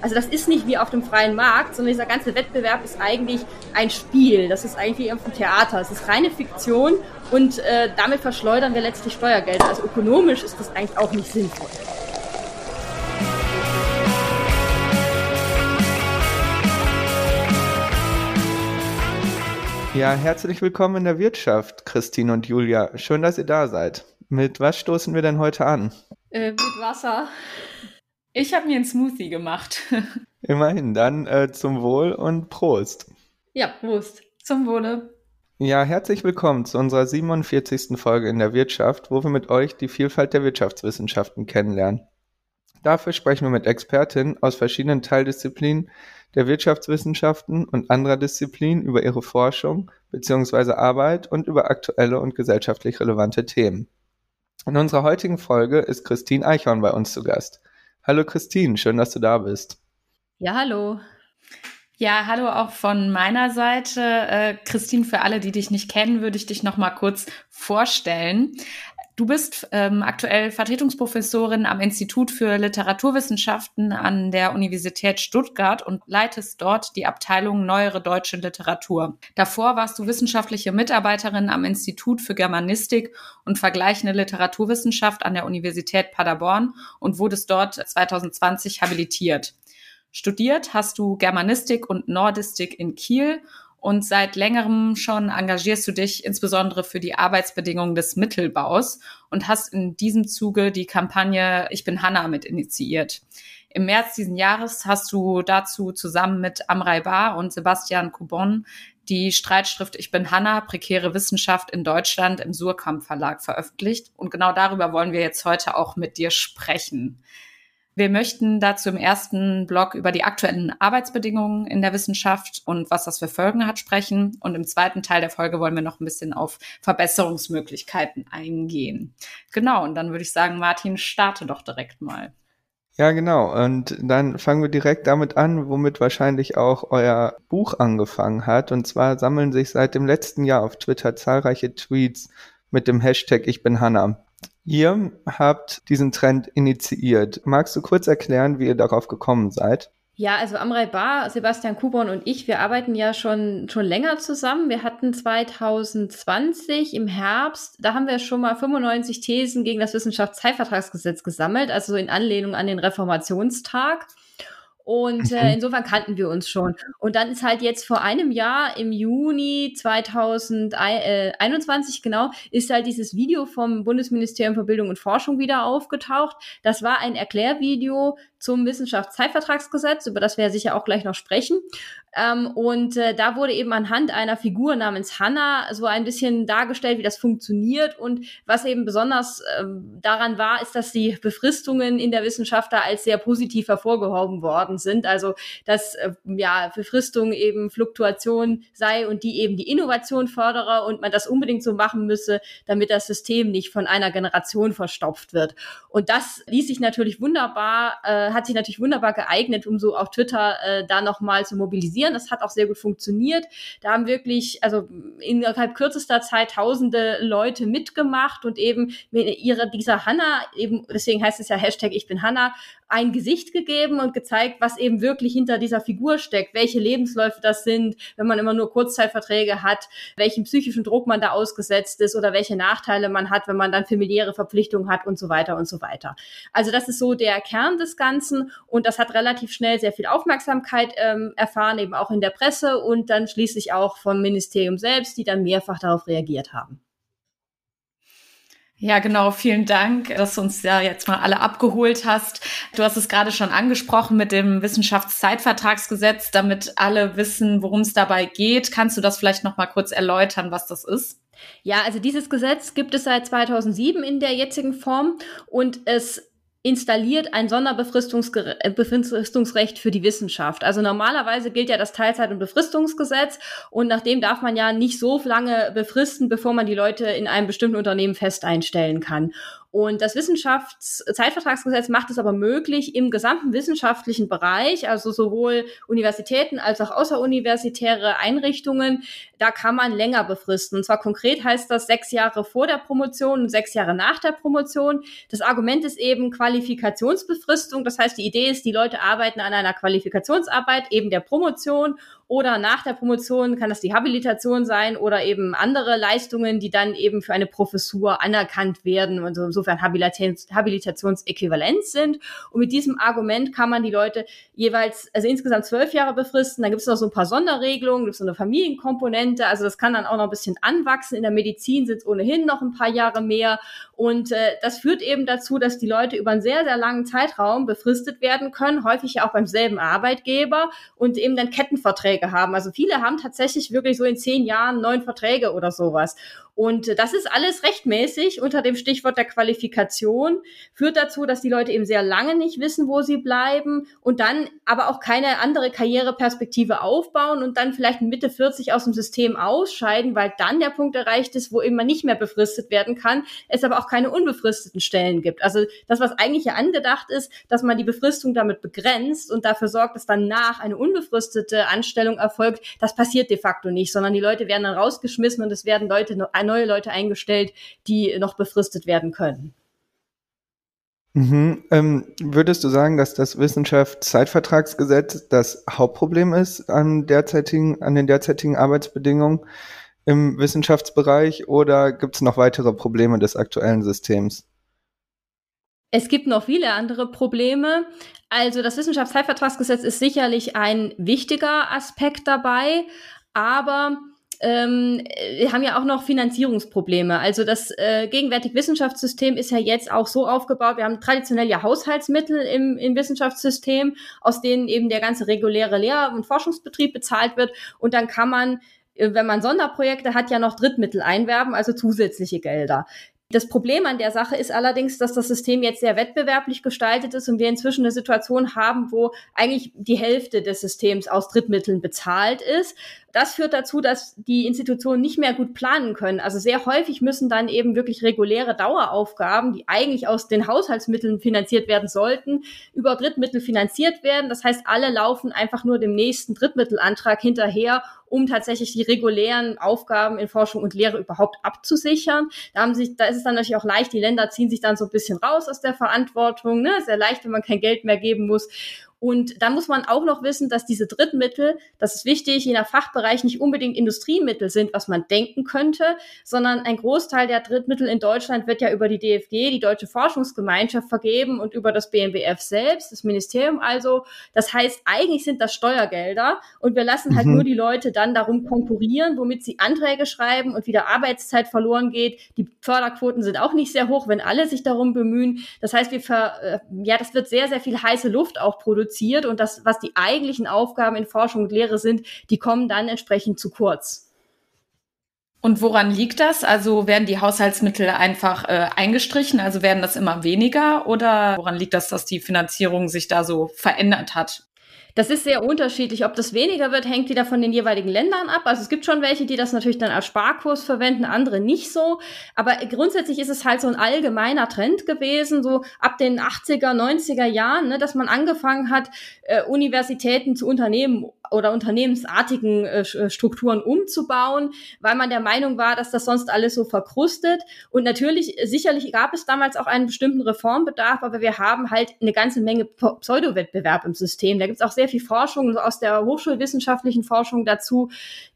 Also das ist nicht wie auf dem freien Markt, sondern dieser ganze Wettbewerb ist eigentlich ein Spiel. Das ist eigentlich wie auf dem Theater. Es ist reine Fiktion und äh, damit verschleudern wir letztlich Steuergelder. Also ökonomisch ist das eigentlich auch nicht sinnvoll. Ja, herzlich willkommen in der Wirtschaft, Christine und Julia. Schön, dass ihr da seid. Mit was stoßen wir denn heute an? Äh, mit Wasser. Ich habe mir einen Smoothie gemacht. Immerhin, dann äh, zum Wohl und Prost. Ja, Prost. Zum Wohle. Ja, herzlich willkommen zu unserer 47. Folge in der Wirtschaft, wo wir mit euch die Vielfalt der Wirtschaftswissenschaften kennenlernen. Dafür sprechen wir mit Expertinnen aus verschiedenen Teildisziplinen der Wirtschaftswissenschaften und anderer Disziplinen über ihre Forschung bzw. Arbeit und über aktuelle und gesellschaftlich relevante Themen. In unserer heutigen Folge ist Christine Eichhorn bei uns zu Gast. Hallo Christine, schön, dass du da bist. Ja, hallo. Ja, hallo auch von meiner Seite. Äh, Christine, für alle, die dich nicht kennen, würde ich dich noch mal kurz vorstellen. Du bist ähm, aktuell Vertretungsprofessorin am Institut für Literaturwissenschaften an der Universität Stuttgart und leitest dort die Abteilung Neuere deutsche Literatur. Davor warst du wissenschaftliche Mitarbeiterin am Institut für Germanistik und vergleichende Literaturwissenschaft an der Universität Paderborn und wurdest dort 2020 habilitiert. Studiert hast du Germanistik und Nordistik in Kiel und seit längerem schon engagierst du dich insbesondere für die Arbeitsbedingungen des Mittelbaus und hast in diesem Zuge die Kampagne Ich bin Hanna mit initiiert. Im März diesen Jahres hast du dazu zusammen mit Amrei Bar und Sebastian Kubon die Streitschrift Ich bin Hanna, prekäre Wissenschaft in Deutschland im Surkamp Verlag veröffentlicht. Und genau darüber wollen wir jetzt heute auch mit dir sprechen. Wir möchten dazu im ersten Blog über die aktuellen Arbeitsbedingungen in der Wissenschaft und was das für Folgen hat sprechen. Und im zweiten Teil der Folge wollen wir noch ein bisschen auf Verbesserungsmöglichkeiten eingehen. Genau, und dann würde ich sagen, Martin, starte doch direkt mal. Ja, genau. Und dann fangen wir direkt damit an, womit wahrscheinlich auch euer Buch angefangen hat. Und zwar sammeln sich seit dem letzten Jahr auf Twitter zahlreiche Tweets mit dem Hashtag Ich bin Hanna. Ihr habt diesen Trend initiiert. Magst du kurz erklären, wie ihr darauf gekommen seid? Ja, also Amrei Bar, Sebastian Kubon und ich, wir arbeiten ja schon, schon länger zusammen. Wir hatten 2020 im Herbst, da haben wir schon mal 95 Thesen gegen das Wissenschaftszeitvertragsgesetz gesammelt, also in Anlehnung an den Reformationstag. Und äh, mhm. insofern kannten wir uns schon. Und dann ist halt jetzt vor einem Jahr, im Juni 2021 genau, ist halt dieses Video vom Bundesministerium für Bildung und Forschung wieder aufgetaucht. Das war ein Erklärvideo zum Wissenschaftszeitvertragsgesetz, über das wir ja sicher auch gleich noch sprechen. Ähm, und äh, da wurde eben anhand einer Figur namens Hannah so ein bisschen dargestellt, wie das funktioniert. Und was eben besonders äh, daran war, ist, dass die Befristungen in der Wissenschaft da als sehr positiv hervorgehoben worden sind. Also, dass äh, ja Befristung eben Fluktuation sei und die eben die Innovation fördere und man das unbedingt so machen müsse, damit das System nicht von einer Generation verstopft wird. Und das ließ sich natürlich wunderbar, äh, hat sich natürlich wunderbar geeignet, um so auf Twitter äh, da nochmal zu mobilisieren. Das hat auch sehr gut funktioniert. Da haben wirklich, also innerhalb kürzester Zeit tausende Leute mitgemacht und eben ihre, dieser Hanna, eben, deswegen heißt es ja Hashtag Ich bin Hanna, ein Gesicht gegeben und gezeigt, was eben wirklich hinter dieser Figur steckt, welche Lebensläufe das sind, wenn man immer nur Kurzzeitverträge hat, welchen psychischen Druck man da ausgesetzt ist oder welche Nachteile man hat, wenn man dann familiäre Verpflichtungen hat und so weiter und so weiter. Also das ist so der Kern des Ganzen und das hat relativ schnell sehr viel Aufmerksamkeit ähm, erfahren, eben auch in der Presse und dann schließlich auch vom Ministerium selbst, die dann mehrfach darauf reagiert haben. Ja, genau. Vielen Dank, dass du uns ja jetzt mal alle abgeholt hast. Du hast es gerade schon angesprochen mit dem Wissenschaftszeitvertragsgesetz, damit alle wissen, worum es dabei geht. Kannst du das vielleicht noch mal kurz erläutern, was das ist? Ja, also dieses Gesetz gibt es seit 2007 in der jetzigen Form und es installiert ein Sonderbefristungsrecht für die Wissenschaft. Also normalerweise gilt ja das Teilzeit- und Befristungsgesetz und nachdem darf man ja nicht so lange befristen, bevor man die Leute in einem bestimmten Unternehmen fest einstellen kann. Und das Wissenschaftszeitvertragsgesetz macht es aber möglich, im gesamten wissenschaftlichen Bereich, also sowohl Universitäten als auch außeruniversitäre Einrichtungen, da kann man länger befristen. Und zwar konkret heißt das sechs Jahre vor der Promotion und sechs Jahre nach der Promotion. Das Argument ist eben Qualifikationsbefristung. Das heißt, die Idee ist, die Leute arbeiten an einer Qualifikationsarbeit, eben der Promotion oder nach der Promotion kann das die Habilitation sein oder eben andere Leistungen, die dann eben für eine Professur anerkannt werden und so insofern Habilitations Habilitationsäquivalenz sind. Und mit diesem Argument kann man die Leute jeweils, also insgesamt zwölf Jahre befristen. Dann gibt es noch so ein paar Sonderregelungen, gibt es so eine Familienkomponente, also das kann dann auch noch ein bisschen anwachsen. In der Medizin sind es ohnehin noch ein paar Jahre mehr. Und äh, das führt eben dazu, dass die Leute über einen sehr, sehr langen Zeitraum befristet werden können, häufig ja auch beim selben Arbeitgeber und eben dann Kettenverträge haben. Also viele haben tatsächlich wirklich so in zehn Jahren neun Verträge oder sowas. Und äh, das ist alles rechtmäßig unter dem Stichwort der Qualifikation, führt dazu, dass die Leute eben sehr lange nicht wissen, wo sie bleiben und dann aber auch keine andere Karriereperspektive aufbauen und dann vielleicht Mitte 40 aus dem System ausscheiden, weil dann der Punkt erreicht ist, wo eben man nicht mehr befristet werden kann, es aber auch keine unbefristeten Stellen gibt. Also das, was eigentlich ja angedacht ist, dass man die Befristung damit begrenzt und dafür sorgt, dass danach eine unbefristete Anstellung erfolgt, das passiert de facto nicht, sondern die Leute werden dann rausgeschmissen und es werden Leute neue Leute eingestellt, die noch befristet werden können. Mhm. Ähm, würdest du sagen, dass das Wissenschaftszeitvertragsgesetz das Hauptproblem ist an, derzeitigen, an den derzeitigen Arbeitsbedingungen im Wissenschaftsbereich oder gibt es noch weitere Probleme des aktuellen Systems? Es gibt noch viele andere Probleme. Also das Wissenschaftszeitvertragsgesetz ist sicherlich ein wichtiger Aspekt dabei, aber ähm, wir haben ja auch noch Finanzierungsprobleme. Also das äh, gegenwärtige Wissenschaftssystem ist ja jetzt auch so aufgebaut. Wir haben traditionell ja Haushaltsmittel im, im Wissenschaftssystem, aus denen eben der ganze reguläre Lehr- und Forschungsbetrieb bezahlt wird. Und dann kann man äh, wenn man Sonderprojekte hat, ja noch Drittmittel einwerben, also zusätzliche Gelder. Das Problem an der Sache ist allerdings, dass das System jetzt sehr wettbewerblich gestaltet ist und wir inzwischen eine Situation haben, wo eigentlich die Hälfte des Systems aus Drittmitteln bezahlt ist. Das führt dazu, dass die Institutionen nicht mehr gut planen können. Also sehr häufig müssen dann eben wirklich reguläre Daueraufgaben, die eigentlich aus den Haushaltsmitteln finanziert werden sollten, über Drittmittel finanziert werden. Das heißt, alle laufen einfach nur dem nächsten Drittmittelantrag hinterher, um tatsächlich die regulären Aufgaben in Forschung und Lehre überhaupt abzusichern. Da haben sich, da ist es dann natürlich auch leicht, die Länder ziehen sich dann so ein bisschen raus aus der Verantwortung. Ne? Sehr leicht, wenn man kein Geld mehr geben muss. Und da muss man auch noch wissen, dass diese Drittmittel, das ist wichtig, je nach Fachbereich nicht unbedingt Industriemittel sind, was man denken könnte, sondern ein Großteil der Drittmittel in Deutschland wird ja über die DFG, die Deutsche Forschungsgemeinschaft, vergeben und über das BMBF selbst, das Ministerium also. Das heißt, eigentlich sind das Steuergelder und wir lassen halt mhm. nur die Leute dann darum konkurrieren, womit sie Anträge schreiben und wieder Arbeitszeit verloren geht. Die Förderquoten sind auch nicht sehr hoch, wenn alle sich darum bemühen. Das heißt, wir ver, äh, ja, das wird sehr, sehr viel heiße Luft auch produziert reduziert und das, was die eigentlichen Aufgaben in Forschung und Lehre sind, die kommen dann entsprechend zu kurz. Und woran liegt das? Also werden die Haushaltsmittel einfach äh, eingestrichen, also werden das immer weniger oder woran liegt das, dass die Finanzierung sich da so verändert hat? Das ist sehr unterschiedlich. Ob das weniger wird, hängt wieder von den jeweiligen Ländern ab. Also es gibt schon welche, die das natürlich dann als Sparkurs verwenden, andere nicht so. Aber grundsätzlich ist es halt so ein allgemeiner Trend gewesen, so ab den 80er, 90er Jahren, ne, dass man angefangen hat, äh, Universitäten zu Unternehmen oder unternehmensartigen äh, äh, Strukturen umzubauen, weil man der Meinung war, dass das sonst alles so verkrustet. Und natürlich, sicherlich gab es damals auch einen bestimmten Reformbedarf, aber wir haben halt eine ganze Menge Pseudowettbewerb im System. Da gibt es auch sehr viel Forschung aus der hochschulwissenschaftlichen Forschung dazu,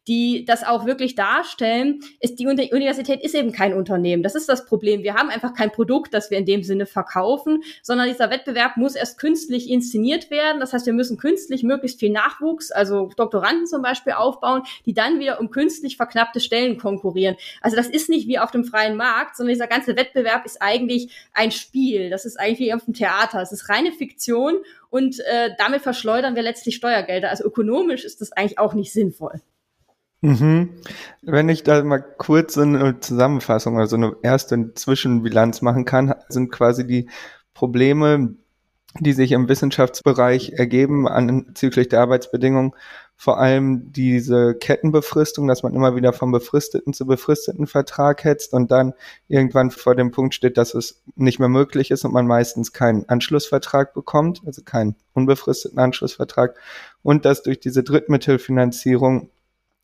die das auch wirklich darstellen, ist die Universität ist eben kein Unternehmen. Das ist das Problem. Wir haben einfach kein Produkt, das wir in dem Sinne verkaufen, sondern dieser Wettbewerb muss erst künstlich inszeniert werden. Das heißt, wir müssen künstlich möglichst viel Nachwuchs, also Doktoranden zum Beispiel aufbauen, die dann wieder um künstlich verknappte Stellen konkurrieren. Also das ist nicht wie auf dem freien Markt, sondern dieser ganze Wettbewerb ist eigentlich ein Spiel. Das ist eigentlich wie auf dem Theater. Es ist reine Fiktion und äh, damit verschleudern wir letztlich Steuergelder. Also ökonomisch ist das eigentlich auch nicht sinnvoll. Mhm. Wenn ich da mal kurz so eine Zusammenfassung oder so eine erste Zwischenbilanz machen kann, sind quasi die Probleme, die sich im Wissenschaftsbereich ergeben anzüglich der Arbeitsbedingungen, vor allem diese Kettenbefristung, dass man immer wieder vom befristeten zu befristeten Vertrag hetzt und dann irgendwann vor dem Punkt steht, dass es nicht mehr möglich ist und man meistens keinen Anschlussvertrag bekommt, also keinen unbefristeten Anschlussvertrag und dass durch diese Drittmittelfinanzierung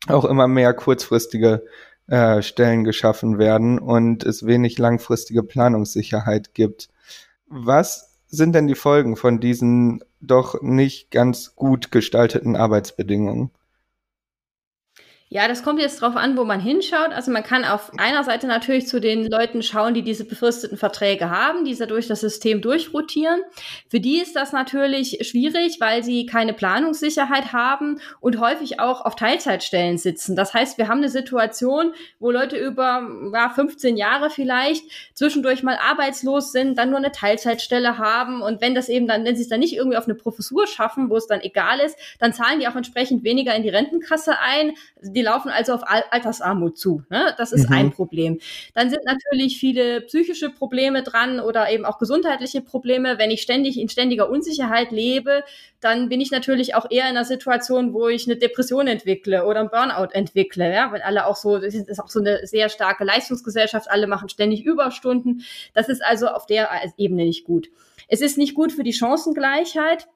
auch immer mehr kurzfristige äh, Stellen geschaffen werden und es wenig langfristige Planungssicherheit gibt. Was sind denn die Folgen von diesen doch nicht ganz gut gestalteten Arbeitsbedingungen? Ja, das kommt jetzt drauf an, wo man hinschaut. Also man kann auf einer Seite natürlich zu den Leuten schauen, die diese befristeten Verträge haben, die durch das System durchrotieren. Für die ist das natürlich schwierig, weil sie keine Planungssicherheit haben und häufig auch auf Teilzeitstellen sitzen. Das heißt, wir haben eine Situation, wo Leute über ja, 15 Jahre vielleicht zwischendurch mal arbeitslos sind, dann nur eine Teilzeitstelle haben und wenn das eben dann, wenn sie es dann nicht irgendwie auf eine Professur schaffen, wo es dann egal ist, dann zahlen die auch entsprechend weniger in die Rentenkasse ein. Die die laufen also auf Altersarmut zu. Ne? Das ist mhm. ein Problem. Dann sind natürlich viele psychische Probleme dran oder eben auch gesundheitliche Probleme. Wenn ich ständig in ständiger Unsicherheit lebe, dann bin ich natürlich auch eher in einer Situation, wo ich eine Depression entwickle oder ein Burnout entwickle. Ja? Weil alle auch so, das ist auch so eine sehr starke Leistungsgesellschaft, alle machen ständig Überstunden. Das ist also auf der Ebene nicht gut. Es ist nicht gut für die Chancengleichheit.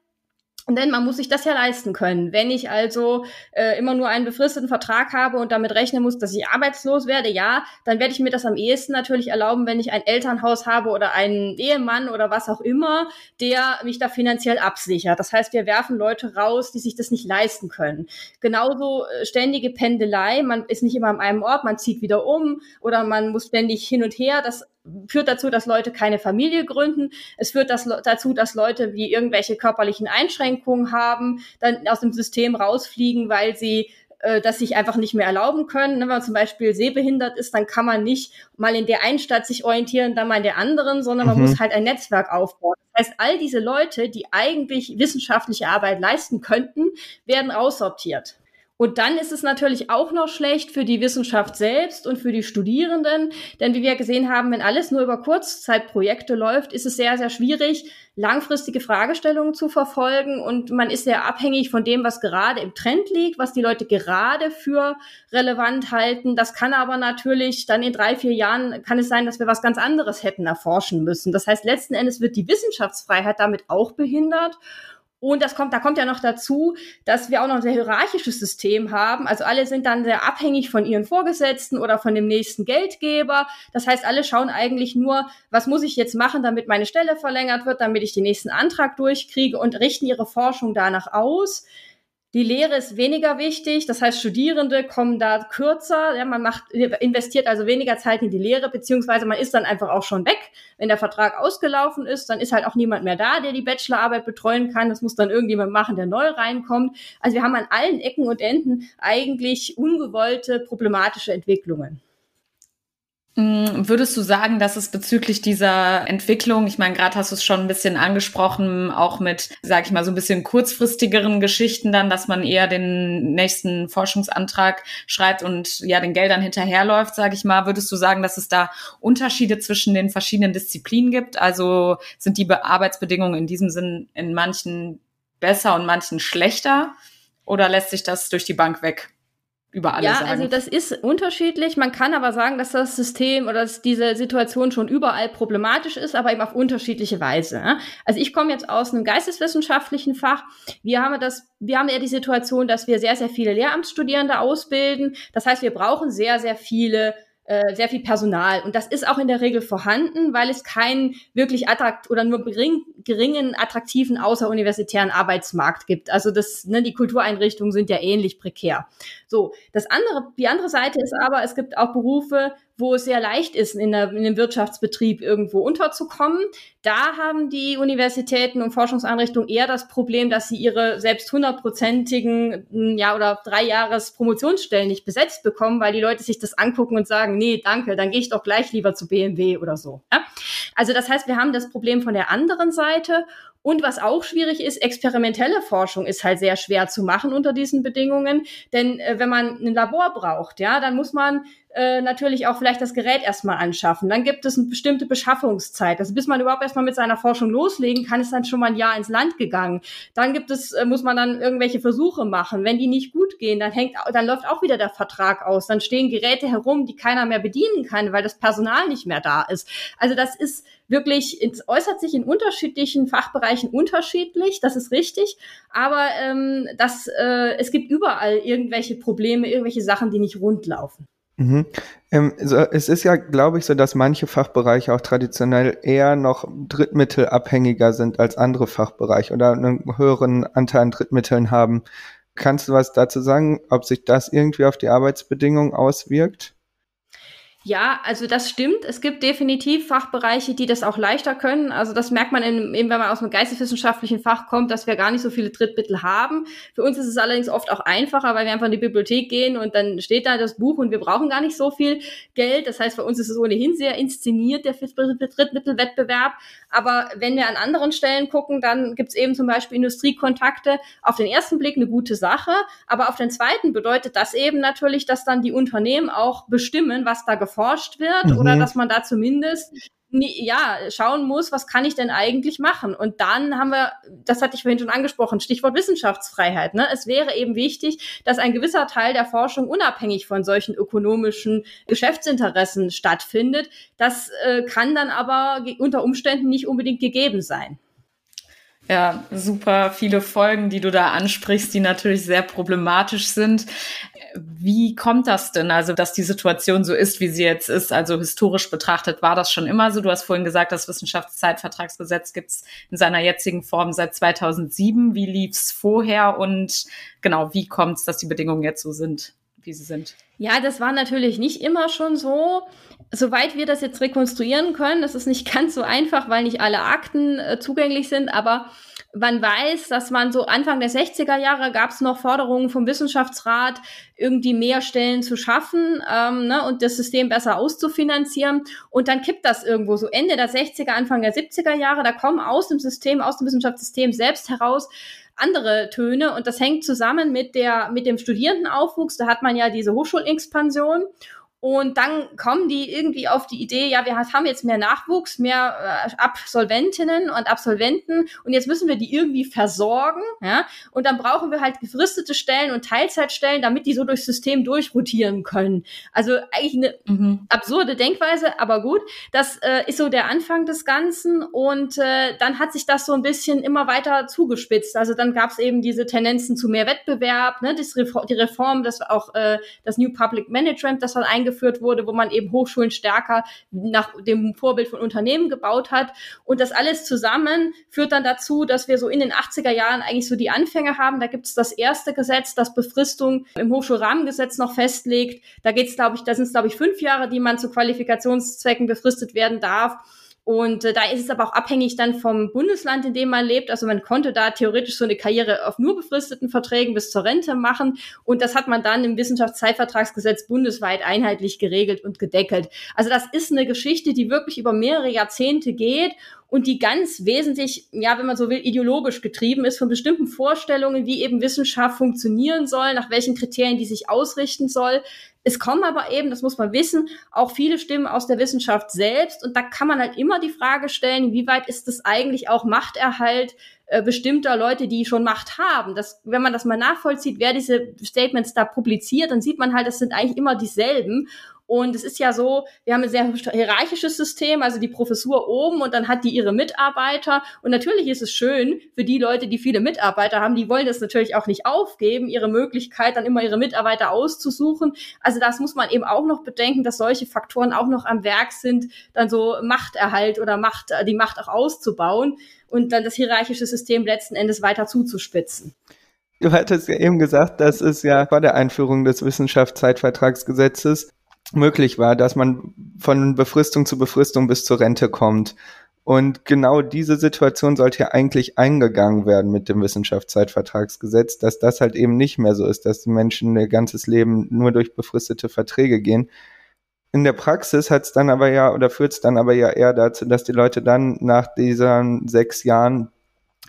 Denn man muss sich das ja leisten können. Wenn ich also äh, immer nur einen befristeten Vertrag habe und damit rechnen muss, dass ich arbeitslos werde, ja, dann werde ich mir das am ehesten natürlich erlauben, wenn ich ein Elternhaus habe oder einen Ehemann oder was auch immer, der mich da finanziell absichert. Das heißt, wir werfen Leute raus, die sich das nicht leisten können. Genauso äh, ständige Pendelei, man ist nicht immer an einem Ort, man zieht wieder um oder man muss ständig hin und her. Das führt dazu, dass Leute keine Familie gründen. Es führt das, dazu, dass Leute, die irgendwelche körperlichen Einschränkungen haben, dann aus dem System rausfliegen, weil sie äh, das sich einfach nicht mehr erlauben können. Wenn man zum Beispiel sehbehindert ist, dann kann man nicht mal in der einen Stadt sich orientieren, dann mal in der anderen, sondern man mhm. muss halt ein Netzwerk aufbauen. Das heißt, all diese Leute, die eigentlich wissenschaftliche Arbeit leisten könnten, werden aussortiert. Und dann ist es natürlich auch noch schlecht für die Wissenschaft selbst und für die Studierenden, denn wie wir gesehen haben, wenn alles nur über Kurzzeitprojekte läuft, ist es sehr, sehr schwierig, langfristige Fragestellungen zu verfolgen und man ist sehr abhängig von dem, was gerade im Trend liegt, was die Leute gerade für relevant halten. Das kann aber natürlich dann in drei, vier Jahren kann es sein, dass wir was ganz anderes hätten erforschen müssen. Das heißt, letzten Endes wird die Wissenschaftsfreiheit damit auch behindert und das kommt, da kommt ja noch dazu, dass wir auch noch ein sehr hierarchisches System haben. Also alle sind dann sehr abhängig von ihren Vorgesetzten oder von dem nächsten Geldgeber. Das heißt, alle schauen eigentlich nur, was muss ich jetzt machen, damit meine Stelle verlängert wird, damit ich den nächsten Antrag durchkriege und richten ihre Forschung danach aus. Die Lehre ist weniger wichtig, das heißt, Studierende kommen da kürzer, ja, man macht, investiert also weniger Zeit in die Lehre, beziehungsweise man ist dann einfach auch schon weg. Wenn der Vertrag ausgelaufen ist, dann ist halt auch niemand mehr da, der die Bachelorarbeit betreuen kann. Das muss dann irgendjemand machen, der neu reinkommt. Also wir haben an allen Ecken und Enden eigentlich ungewollte problematische Entwicklungen. Mm, würdest du sagen, dass es bezüglich dieser Entwicklung, ich meine, gerade hast du es schon ein bisschen angesprochen, auch mit, sag ich mal, so ein bisschen kurzfristigeren Geschichten dann, dass man eher den nächsten Forschungsantrag schreibt und ja den Geldern hinterherläuft, sage ich mal, würdest du sagen, dass es da Unterschiede zwischen den verschiedenen Disziplinen gibt? Also sind die Arbeitsbedingungen in diesem Sinn in manchen besser und manchen schlechter? Oder lässt sich das durch die Bank weg über alle ja, sagen. also das ist unterschiedlich. Man kann aber sagen, dass das System oder dass diese Situation schon überall problematisch ist, aber eben auf unterschiedliche Weise. Also ich komme jetzt aus einem geisteswissenschaftlichen Fach. Wir haben das, wir haben ja die Situation, dass wir sehr, sehr viele Lehramtsstudierende ausbilden. Das heißt, wir brauchen sehr, sehr viele äh, sehr viel Personal. Und das ist auch in der Regel vorhanden, weil es keinen wirklich attrakt oder nur gering, geringen attraktiven außeruniversitären Arbeitsmarkt gibt. Also das, ne, die Kultureinrichtungen sind ja ähnlich prekär. So, das andere, die andere Seite ist aber, es gibt auch Berufe, wo es sehr leicht ist, in, der, in einem Wirtschaftsbetrieb irgendwo unterzukommen. Da haben die Universitäten und Forschungseinrichtungen eher das Problem, dass sie ihre selbst hundertprozentigen hm, ja oder drei Jahres Promotionsstellen nicht besetzt bekommen, weil die Leute sich das angucken und sagen, nee, danke, dann gehe ich doch gleich lieber zu BMW oder so. Ja? Also das heißt, wir haben das Problem von der anderen Seite und was auch schwierig ist, experimentelle Forschung ist halt sehr schwer zu machen unter diesen Bedingungen. Denn äh, wenn man ein Labor braucht, ja, dann muss man äh, natürlich auch vielleicht das Gerät erstmal anschaffen. Dann gibt es eine bestimmte Beschaffungszeit. Also bis man überhaupt erstmal mit seiner Forschung loslegen kann, ist dann schon mal ein Jahr ins Land gegangen. Dann gibt es, äh, muss man dann irgendwelche Versuche machen. Wenn die nicht gut gehen, dann hängt, dann läuft auch wieder der Vertrag aus. Dann stehen Geräte herum, die keiner mehr bedienen kann, weil das Personal nicht mehr da ist. Also das ist wirklich, es äußert sich in unterschiedlichen Fachbereichen unterschiedlich, das ist richtig, aber ähm, das, äh, es gibt überall irgendwelche Probleme, irgendwelche Sachen, die nicht rund laufen. Mhm. Ähm, so, es ist ja, glaube ich, so, dass manche Fachbereiche auch traditionell eher noch drittmittelabhängiger sind als andere Fachbereiche oder einen höheren Anteil an Drittmitteln haben. Kannst du was dazu sagen, ob sich das irgendwie auf die Arbeitsbedingungen auswirkt? Ja, also das stimmt. Es gibt definitiv Fachbereiche, die das auch leichter können. Also das merkt man eben, wenn man aus einem geisteswissenschaftlichen Fach kommt, dass wir gar nicht so viele Drittmittel haben. Für uns ist es allerdings oft auch einfacher, weil wir einfach in die Bibliothek gehen und dann steht da das Buch und wir brauchen gar nicht so viel Geld. Das heißt, für uns ist es ohnehin sehr inszeniert, der Drittmittelwettbewerb. Aber wenn wir an anderen Stellen gucken, dann gibt es eben zum Beispiel Industriekontakte. Auf den ersten Blick eine gute Sache, aber auf den zweiten bedeutet das eben natürlich, dass dann die Unternehmen auch bestimmen, was da gefordert erforscht wird mhm. oder dass man da zumindest ja, schauen muss, was kann ich denn eigentlich machen? Und dann haben wir, das hatte ich vorhin schon angesprochen, Stichwort Wissenschaftsfreiheit. Ne? Es wäre eben wichtig, dass ein gewisser Teil der Forschung unabhängig von solchen ökonomischen Geschäftsinteressen stattfindet. Das äh, kann dann aber unter Umständen nicht unbedingt gegeben sein. Ja, super viele Folgen, die du da ansprichst, die natürlich sehr problematisch sind. Wie kommt das denn, also dass die Situation so ist, wie sie jetzt ist? Also historisch betrachtet war das schon immer so. Du hast vorhin gesagt, das Wissenschaftszeitvertragsgesetz gibt es in seiner jetzigen Form seit 2007. Wie lief es vorher und genau, wie kommt es, dass die Bedingungen jetzt so sind, wie sie sind? Ja, das war natürlich nicht immer schon so. Soweit wir das jetzt rekonstruieren können, das ist nicht ganz so einfach, weil nicht alle Akten äh, zugänglich sind, aber man weiß, dass man so Anfang der 60er Jahre gab es noch Forderungen vom Wissenschaftsrat, irgendwie mehr Stellen zu schaffen ähm, ne, und das System besser auszufinanzieren. Und dann kippt das irgendwo so Ende der 60er, Anfang der 70er Jahre. Da kommen aus dem System, aus dem Wissenschaftssystem selbst heraus andere Töne und das hängt zusammen mit der mit dem Studierendenaufwuchs. Da hat man ja diese Hochschulexpansion und dann kommen die irgendwie auf die Idee, ja, wir haben jetzt mehr Nachwuchs, mehr äh, Absolventinnen und Absolventen und jetzt müssen wir die irgendwie versorgen, ja. Und dann brauchen wir halt gefristete Stellen und Teilzeitstellen, damit die so durchs System durchrotieren können. Also eigentlich eine mhm. absurde Denkweise, aber gut. Das äh, ist so der Anfang des Ganzen und äh, dann hat sich das so ein bisschen immer weiter zugespitzt. Also dann gab es eben diese Tendenzen zu mehr Wettbewerb, ne, das Reform, die Reform, das auch äh, das New Public Management, das hat eingeführt eingeführt wurde, wo man eben Hochschulen stärker nach dem Vorbild von Unternehmen gebaut hat. Und das alles zusammen führt dann dazu, dass wir so in den 80er Jahren eigentlich so die Anfänge haben. Da gibt es das erste Gesetz, das Befristung im Hochschulrahmengesetz noch festlegt. Da geht es, glaube ich, da sind es, glaube ich, fünf Jahre, die man zu Qualifikationszwecken befristet werden darf. Und äh, da ist es aber auch abhängig dann vom Bundesland, in dem man lebt. Also man konnte da theoretisch so eine Karriere auf nur befristeten Verträgen bis zur Rente machen. Und das hat man dann im Wissenschaftszeitvertragsgesetz bundesweit einheitlich geregelt und gedeckelt. Also das ist eine Geschichte, die wirklich über mehrere Jahrzehnte geht und die ganz wesentlich, ja, wenn man so will, ideologisch getrieben ist von bestimmten Vorstellungen, wie eben Wissenschaft funktionieren soll, nach welchen Kriterien die sich ausrichten soll. Es kommen aber eben, das muss man wissen, auch viele Stimmen aus der Wissenschaft selbst. Und da kann man halt immer die Frage stellen, wie weit ist das eigentlich auch Machterhalt äh, bestimmter Leute, die schon Macht haben. Das, wenn man das mal nachvollzieht, wer diese Statements da publiziert, dann sieht man halt, das sind eigentlich immer dieselben. Und es ist ja so, wir haben ein sehr hierarchisches System, also die Professur oben und dann hat die ihre Mitarbeiter. Und natürlich ist es schön für die Leute, die viele Mitarbeiter haben, die wollen das natürlich auch nicht aufgeben, ihre Möglichkeit, dann immer ihre Mitarbeiter auszusuchen. Also das muss man eben auch noch bedenken, dass solche Faktoren auch noch am Werk sind, dann so Machterhalt oder Macht, die Macht auch auszubauen und dann das hierarchische System letzten Endes weiter zuzuspitzen. Du hattest ja eben gesagt, dass es ja vor der Einführung des Wissenschaftszeitvertragsgesetzes möglich war, dass man von Befristung zu Befristung bis zur Rente kommt. Und genau diese Situation sollte ja eigentlich eingegangen werden mit dem Wissenschaftszeitvertragsgesetz, dass das halt eben nicht mehr so ist, dass die Menschen ihr ganzes Leben nur durch befristete Verträge gehen. In der Praxis hat es dann aber ja oder führt es dann aber ja eher dazu, dass die Leute dann nach diesen sechs Jahren,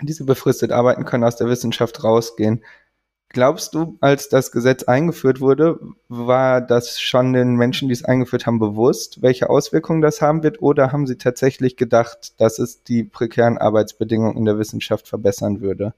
die sie befristet arbeiten können, aus der Wissenschaft rausgehen. Glaubst du, als das Gesetz eingeführt wurde, war das schon den Menschen, die es eingeführt haben, bewusst, welche Auswirkungen das haben wird? Oder haben sie tatsächlich gedacht, dass es die prekären Arbeitsbedingungen in der Wissenschaft verbessern würde?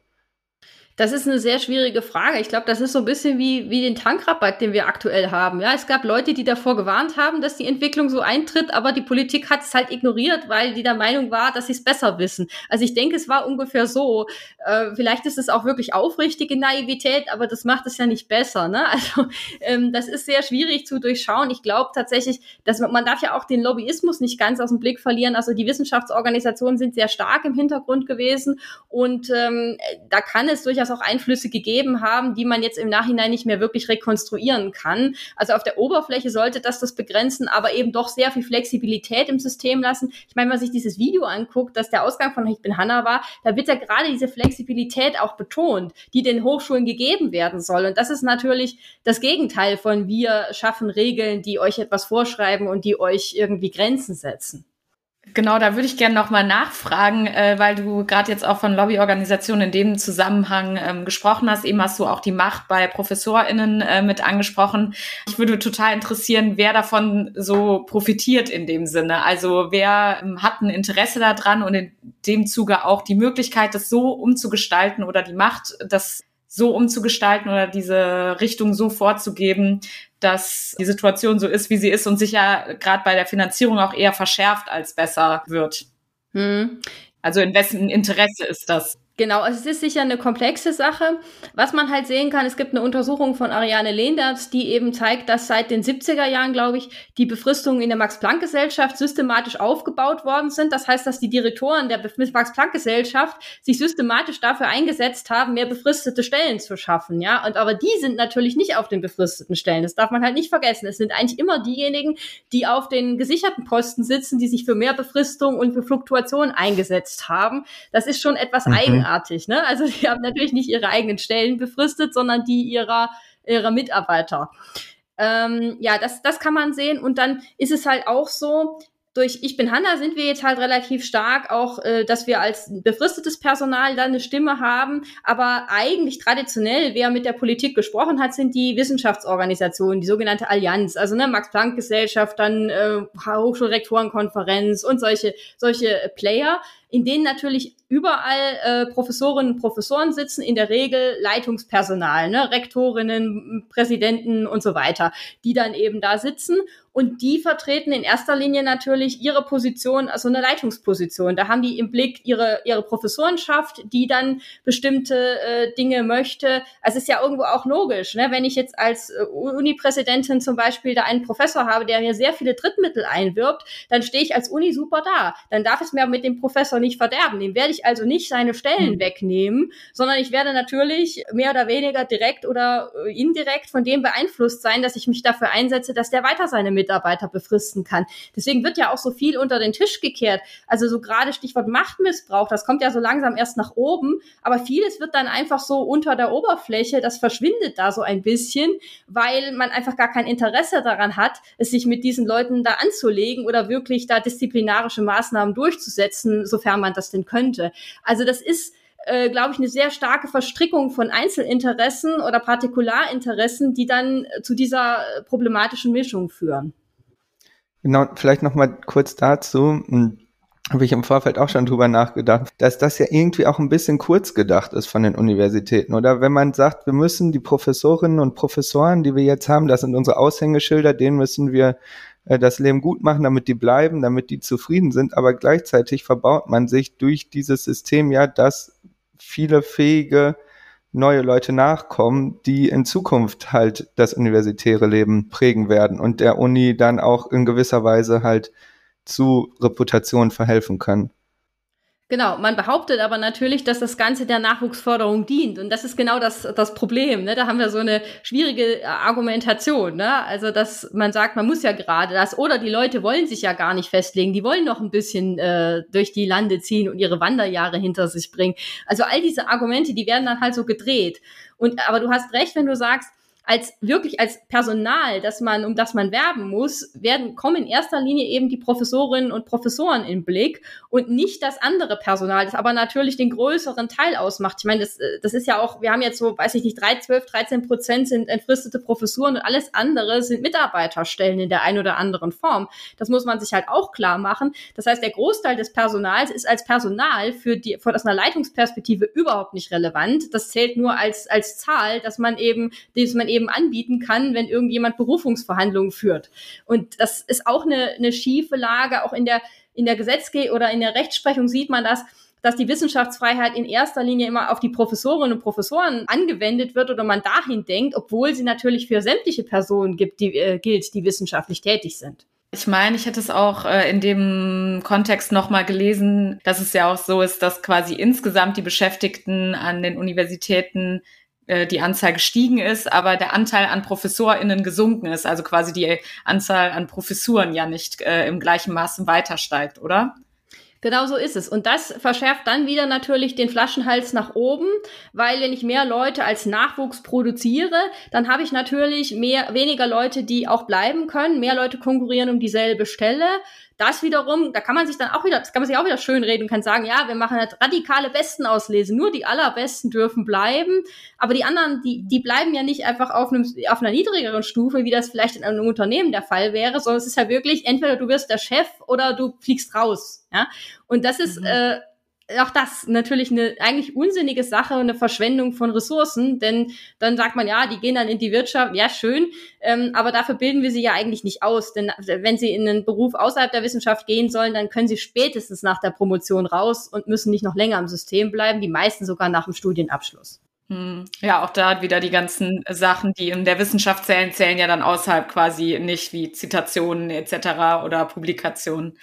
Das ist eine sehr schwierige Frage. Ich glaube, das ist so ein bisschen wie, wie den Tankrabatt, den wir aktuell haben. Ja, es gab Leute, die davor gewarnt haben, dass die Entwicklung so eintritt, aber die Politik hat es halt ignoriert, weil die der Meinung war, dass sie es besser wissen. Also ich denke, es war ungefähr so. Äh, vielleicht ist es auch wirklich aufrichtige Naivität, aber das macht es ja nicht besser. Ne? Also ähm, das ist sehr schwierig zu durchschauen. Ich glaube tatsächlich, dass man, man darf ja auch den Lobbyismus nicht ganz aus dem Blick verlieren. Also die Wissenschaftsorganisationen sind sehr stark im Hintergrund gewesen und ähm, da kann es durchaus durchaus auch Einflüsse gegeben haben, die man jetzt im Nachhinein nicht mehr wirklich rekonstruieren kann. Also auf der Oberfläche sollte das das begrenzen, aber eben doch sehr viel Flexibilität im System lassen. Ich meine, wenn man sich dieses Video anguckt, dass der Ausgang von Ich bin Hanna war, da wird ja gerade diese Flexibilität auch betont, die den Hochschulen gegeben werden soll. Und das ist natürlich das Gegenteil von wir schaffen Regeln, die euch etwas vorschreiben und die euch irgendwie Grenzen setzen. Genau, da würde ich gerne nochmal nachfragen, äh, weil du gerade jetzt auch von Lobbyorganisationen in dem Zusammenhang ähm, gesprochen hast. Eben hast du auch die Macht bei ProfessorInnen äh, mit angesprochen. Ich würde total interessieren, wer davon so profitiert in dem Sinne. Also wer ähm, hat ein Interesse daran und in dem Zuge auch die Möglichkeit, das so umzugestalten oder die Macht, das so umzugestalten oder diese Richtung so vorzugeben, dass die Situation so ist, wie sie ist und sich ja gerade bei der Finanzierung auch eher verschärft als besser wird. Hm. Also in wessen Interesse ist das? Genau, also es ist sicher eine komplexe Sache. Was man halt sehen kann, es gibt eine Untersuchung von Ariane Lehnders, die eben zeigt, dass seit den 70er Jahren, glaube ich, die Befristungen in der Max-Planck-Gesellschaft systematisch aufgebaut worden sind. Das heißt, dass die Direktoren der Max-Planck-Gesellschaft sich systematisch dafür eingesetzt haben, mehr befristete Stellen zu schaffen, ja. Und aber die sind natürlich nicht auf den befristeten Stellen. Das darf man halt nicht vergessen. Es sind eigentlich immer diejenigen, die auf den gesicherten Posten sitzen, die sich für mehr Befristung und für Fluktuation eingesetzt haben. Das ist schon etwas mhm. eigenartig eigenartig. Ne? Also die haben natürlich nicht ihre eigenen Stellen befristet, sondern die ihrer, ihrer Mitarbeiter. Ähm, ja, das, das kann man sehen. Und dann ist es halt auch so, durch Ich bin Hanna sind wir jetzt halt relativ stark auch, äh, dass wir als befristetes Personal da eine Stimme haben. Aber eigentlich traditionell, wer mit der Politik gesprochen hat, sind die Wissenschaftsorganisationen, die sogenannte Allianz, also ne, Max-Planck-Gesellschaft, dann äh, Hochschulrektorenkonferenz und solche, solche Player, in denen natürlich überall äh, Professorinnen und Professoren sitzen, in der Regel Leitungspersonal, ne, Rektorinnen, Präsidenten und so weiter, die dann eben da sitzen und die vertreten in erster Linie natürlich ihre Position, also eine Leitungsposition. Da haben die im Blick ihre, ihre Professorenschaft, die dann bestimmte äh, Dinge möchte. Also es ist ja irgendwo auch logisch, ne? wenn ich jetzt als äh, Uni-Präsidentin zum Beispiel da einen Professor habe, der mir sehr viele Drittmittel einwirbt, dann stehe ich als Uni super da. Dann darf es mir mit dem Professor nicht verderben. Dem werde ich also nicht seine Stellen mhm. wegnehmen, sondern ich werde natürlich mehr oder weniger direkt oder äh, indirekt von dem beeinflusst sein, dass ich mich dafür einsetze, dass der weiter seine Mitarbeiter befristen kann. Deswegen wird ja auch so viel unter den Tisch gekehrt. Also so gerade Stichwort Machtmissbrauch, das kommt ja so langsam erst nach oben, aber vieles wird dann einfach so unter der Oberfläche, das verschwindet da so ein bisschen, weil man einfach gar kein Interesse daran hat, es sich mit diesen Leuten da anzulegen oder wirklich da disziplinarische Maßnahmen durchzusetzen, sofern man das denn könnte. Also das ist äh, glaube ich, eine sehr starke Verstrickung von Einzelinteressen oder Partikularinteressen, die dann zu dieser problematischen Mischung führen. Genau, vielleicht noch mal kurz dazu. Hm, habe ich im Vorfeld auch schon drüber nachgedacht, dass das ja irgendwie auch ein bisschen kurz gedacht ist von den Universitäten. Oder wenn man sagt, wir müssen die Professorinnen und Professoren, die wir jetzt haben, das sind unsere Aushängeschilder, denen müssen wir äh, das Leben gut machen, damit die bleiben, damit die zufrieden sind. Aber gleichzeitig verbaut man sich durch dieses System ja, dass viele fähige neue Leute nachkommen, die in Zukunft halt das universitäre Leben prägen werden und der Uni dann auch in gewisser Weise halt zu Reputation verhelfen können. Genau, man behauptet aber natürlich, dass das Ganze der Nachwuchsförderung dient. Und das ist genau das, das Problem. Ne? Da haben wir so eine schwierige äh, Argumentation. Ne? Also, dass man sagt, man muss ja gerade das, oder die Leute wollen sich ja gar nicht festlegen, die wollen noch ein bisschen äh, durch die Lande ziehen und ihre Wanderjahre hinter sich bringen. Also all diese Argumente, die werden dann halt so gedreht. Und aber du hast recht, wenn du sagst, als wirklich als Personal, dass man, um das man werben muss, werden, kommen in erster Linie eben die Professorinnen und Professoren in Blick und nicht das andere Personal, das aber natürlich den größeren Teil ausmacht. Ich meine, das, das ist ja auch, wir haben jetzt so, weiß ich nicht, 3, 12, 13 Prozent sind entfristete Professuren und alles andere sind Mitarbeiterstellen in der einen oder anderen Form. Das muss man sich halt auch klar machen. Das heißt, der Großteil des Personals ist als Personal für die, von aus einer Leitungsperspektive überhaupt nicht relevant. Das zählt nur als, als Zahl, dass man eben, das man eben anbieten kann, wenn irgendjemand Berufungsverhandlungen führt. Und das ist auch eine, eine schiefe Lage, auch in der, in der Gesetzgebung oder in der Rechtsprechung sieht man das, dass die Wissenschaftsfreiheit in erster Linie immer auf die Professorinnen und Professoren angewendet wird oder man dahin denkt, obwohl sie natürlich für sämtliche Personen gibt, die, äh, gilt, die wissenschaftlich tätig sind. Ich meine, ich hätte es auch äh, in dem Kontext nochmal gelesen, dass es ja auch so ist, dass quasi insgesamt die Beschäftigten an den Universitäten äh, die Anzahl gestiegen ist, aber der Anteil an ProfessorInnen gesunken ist. Also quasi die Anzahl an Professuren ja nicht äh, im gleichen Maße weiter steigt, oder? Genau so ist es. Und das verschärft dann wieder natürlich den Flaschenhals nach oben, weil wenn ich mehr Leute als Nachwuchs produziere, dann habe ich natürlich mehr, weniger Leute, die auch bleiben können. Mehr Leute konkurrieren um dieselbe Stelle. Das wiederum, da kann man sich dann auch wieder, das kann man sich auch wieder schön reden und kann sagen, ja, wir machen halt radikale Besten auslesen. Nur die allerbesten dürfen bleiben. Aber die anderen, die, die bleiben ja nicht einfach auf, einem, auf einer niedrigeren Stufe, wie das vielleicht in einem Unternehmen der Fall wäre, sondern es ist ja wirklich, entweder du wirst der Chef oder du fliegst raus. Ja? Und das ist, mhm. äh, auch das natürlich eine eigentlich unsinnige Sache, eine Verschwendung von Ressourcen, denn dann sagt man, ja, die gehen dann in die Wirtschaft, ja, schön, ähm, aber dafür bilden wir sie ja eigentlich nicht aus, denn wenn sie in einen Beruf außerhalb der Wissenschaft gehen sollen, dann können sie spätestens nach der Promotion raus und müssen nicht noch länger im System bleiben, die meisten sogar nach dem Studienabschluss. Hm. Ja, auch da wieder die ganzen Sachen, die in der Wissenschaft zählen, zählen ja dann außerhalb quasi nicht wie Zitationen etc. oder Publikationen.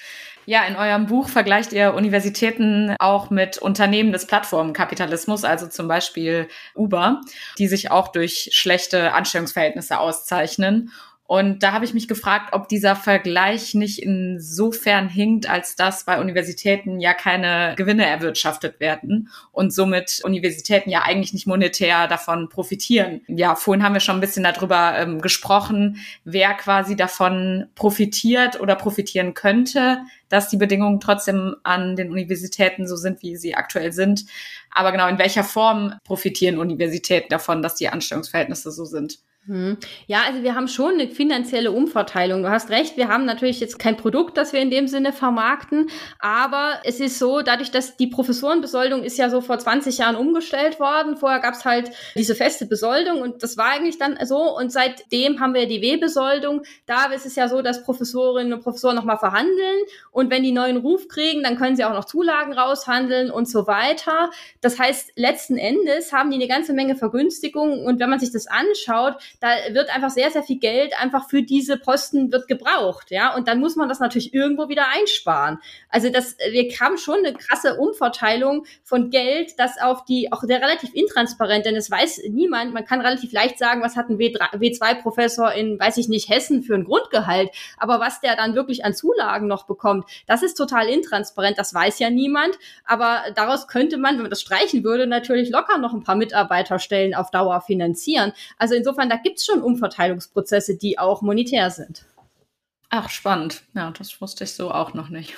Ja, in eurem Buch vergleicht ihr Universitäten auch mit Unternehmen des Plattformkapitalismus, also zum Beispiel Uber, die sich auch durch schlechte Anstellungsverhältnisse auszeichnen. Und da habe ich mich gefragt, ob dieser Vergleich nicht insofern hinkt, als dass bei Universitäten ja keine Gewinne erwirtschaftet werden und somit Universitäten ja eigentlich nicht monetär davon profitieren. Ja, vorhin haben wir schon ein bisschen darüber ähm, gesprochen, wer quasi davon profitiert oder profitieren könnte, dass die Bedingungen trotzdem an den Universitäten so sind, wie sie aktuell sind. Aber genau, in welcher Form profitieren Universitäten davon, dass die Anstellungsverhältnisse so sind? Hm. Ja, also wir haben schon eine finanzielle Umverteilung. Du hast recht, wir haben natürlich jetzt kein Produkt, das wir in dem Sinne vermarkten, aber es ist so, dadurch, dass die Professorenbesoldung ist ja so vor 20 Jahren umgestellt worden. Vorher gab es halt diese feste Besoldung und das war eigentlich dann so und seitdem haben wir die W-Besoldung. Da ist es ja so, dass Professorinnen und Professoren nochmal verhandeln und wenn die neuen Ruf kriegen, dann können sie auch noch Zulagen raushandeln und so weiter. Das heißt, letzten Endes haben die eine ganze Menge Vergünstigungen und wenn man sich das anschaut, da wird einfach sehr, sehr viel Geld einfach für diese Posten wird gebraucht, ja, und dann muss man das natürlich irgendwo wieder einsparen. Also das, wir haben schon eine krasse Umverteilung von Geld, das auf die, auch der relativ intransparent, denn es weiß niemand, man kann relativ leicht sagen, was hat ein W2-Professor in, weiß ich nicht, Hessen für ein Grundgehalt, aber was der dann wirklich an Zulagen noch bekommt, das ist total intransparent, das weiß ja niemand, aber daraus könnte man, wenn man das streichen würde, natürlich locker noch ein paar Mitarbeiterstellen auf Dauer finanzieren. Also insofern, da gibt es schon Umverteilungsprozesse, die auch monetär sind. Ach, spannend. Ja, das wusste ich so auch noch nicht.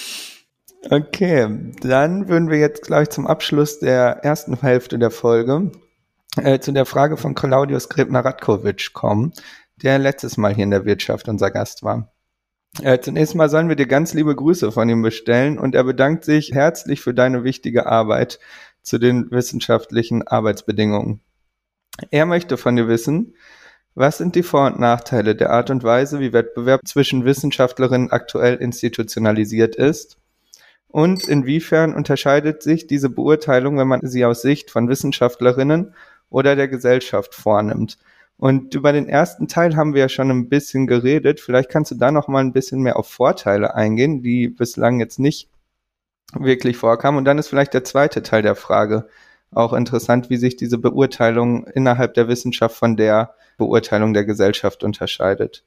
okay, dann würden wir jetzt gleich zum Abschluss der ersten Hälfte der Folge äh, zu der Frage von Claudius Grebner-Radkovic kommen, der letztes Mal hier in der Wirtschaft unser Gast war. Äh, zunächst mal sollen wir dir ganz liebe Grüße von ihm bestellen und er bedankt sich herzlich für deine wichtige Arbeit zu den wissenschaftlichen Arbeitsbedingungen. Er möchte von dir wissen, was sind die Vor- und Nachteile der Art und Weise, wie Wettbewerb zwischen Wissenschaftlerinnen aktuell institutionalisiert ist? Und inwiefern unterscheidet sich diese Beurteilung, wenn man sie aus Sicht von Wissenschaftlerinnen oder der Gesellschaft vornimmt? Und über den ersten Teil haben wir ja schon ein bisschen geredet. Vielleicht kannst du da noch mal ein bisschen mehr auf Vorteile eingehen, die bislang jetzt nicht wirklich vorkamen. Und dann ist vielleicht der zweite Teil der Frage auch interessant, wie sich diese Beurteilung innerhalb der Wissenschaft von der Beurteilung der Gesellschaft unterscheidet.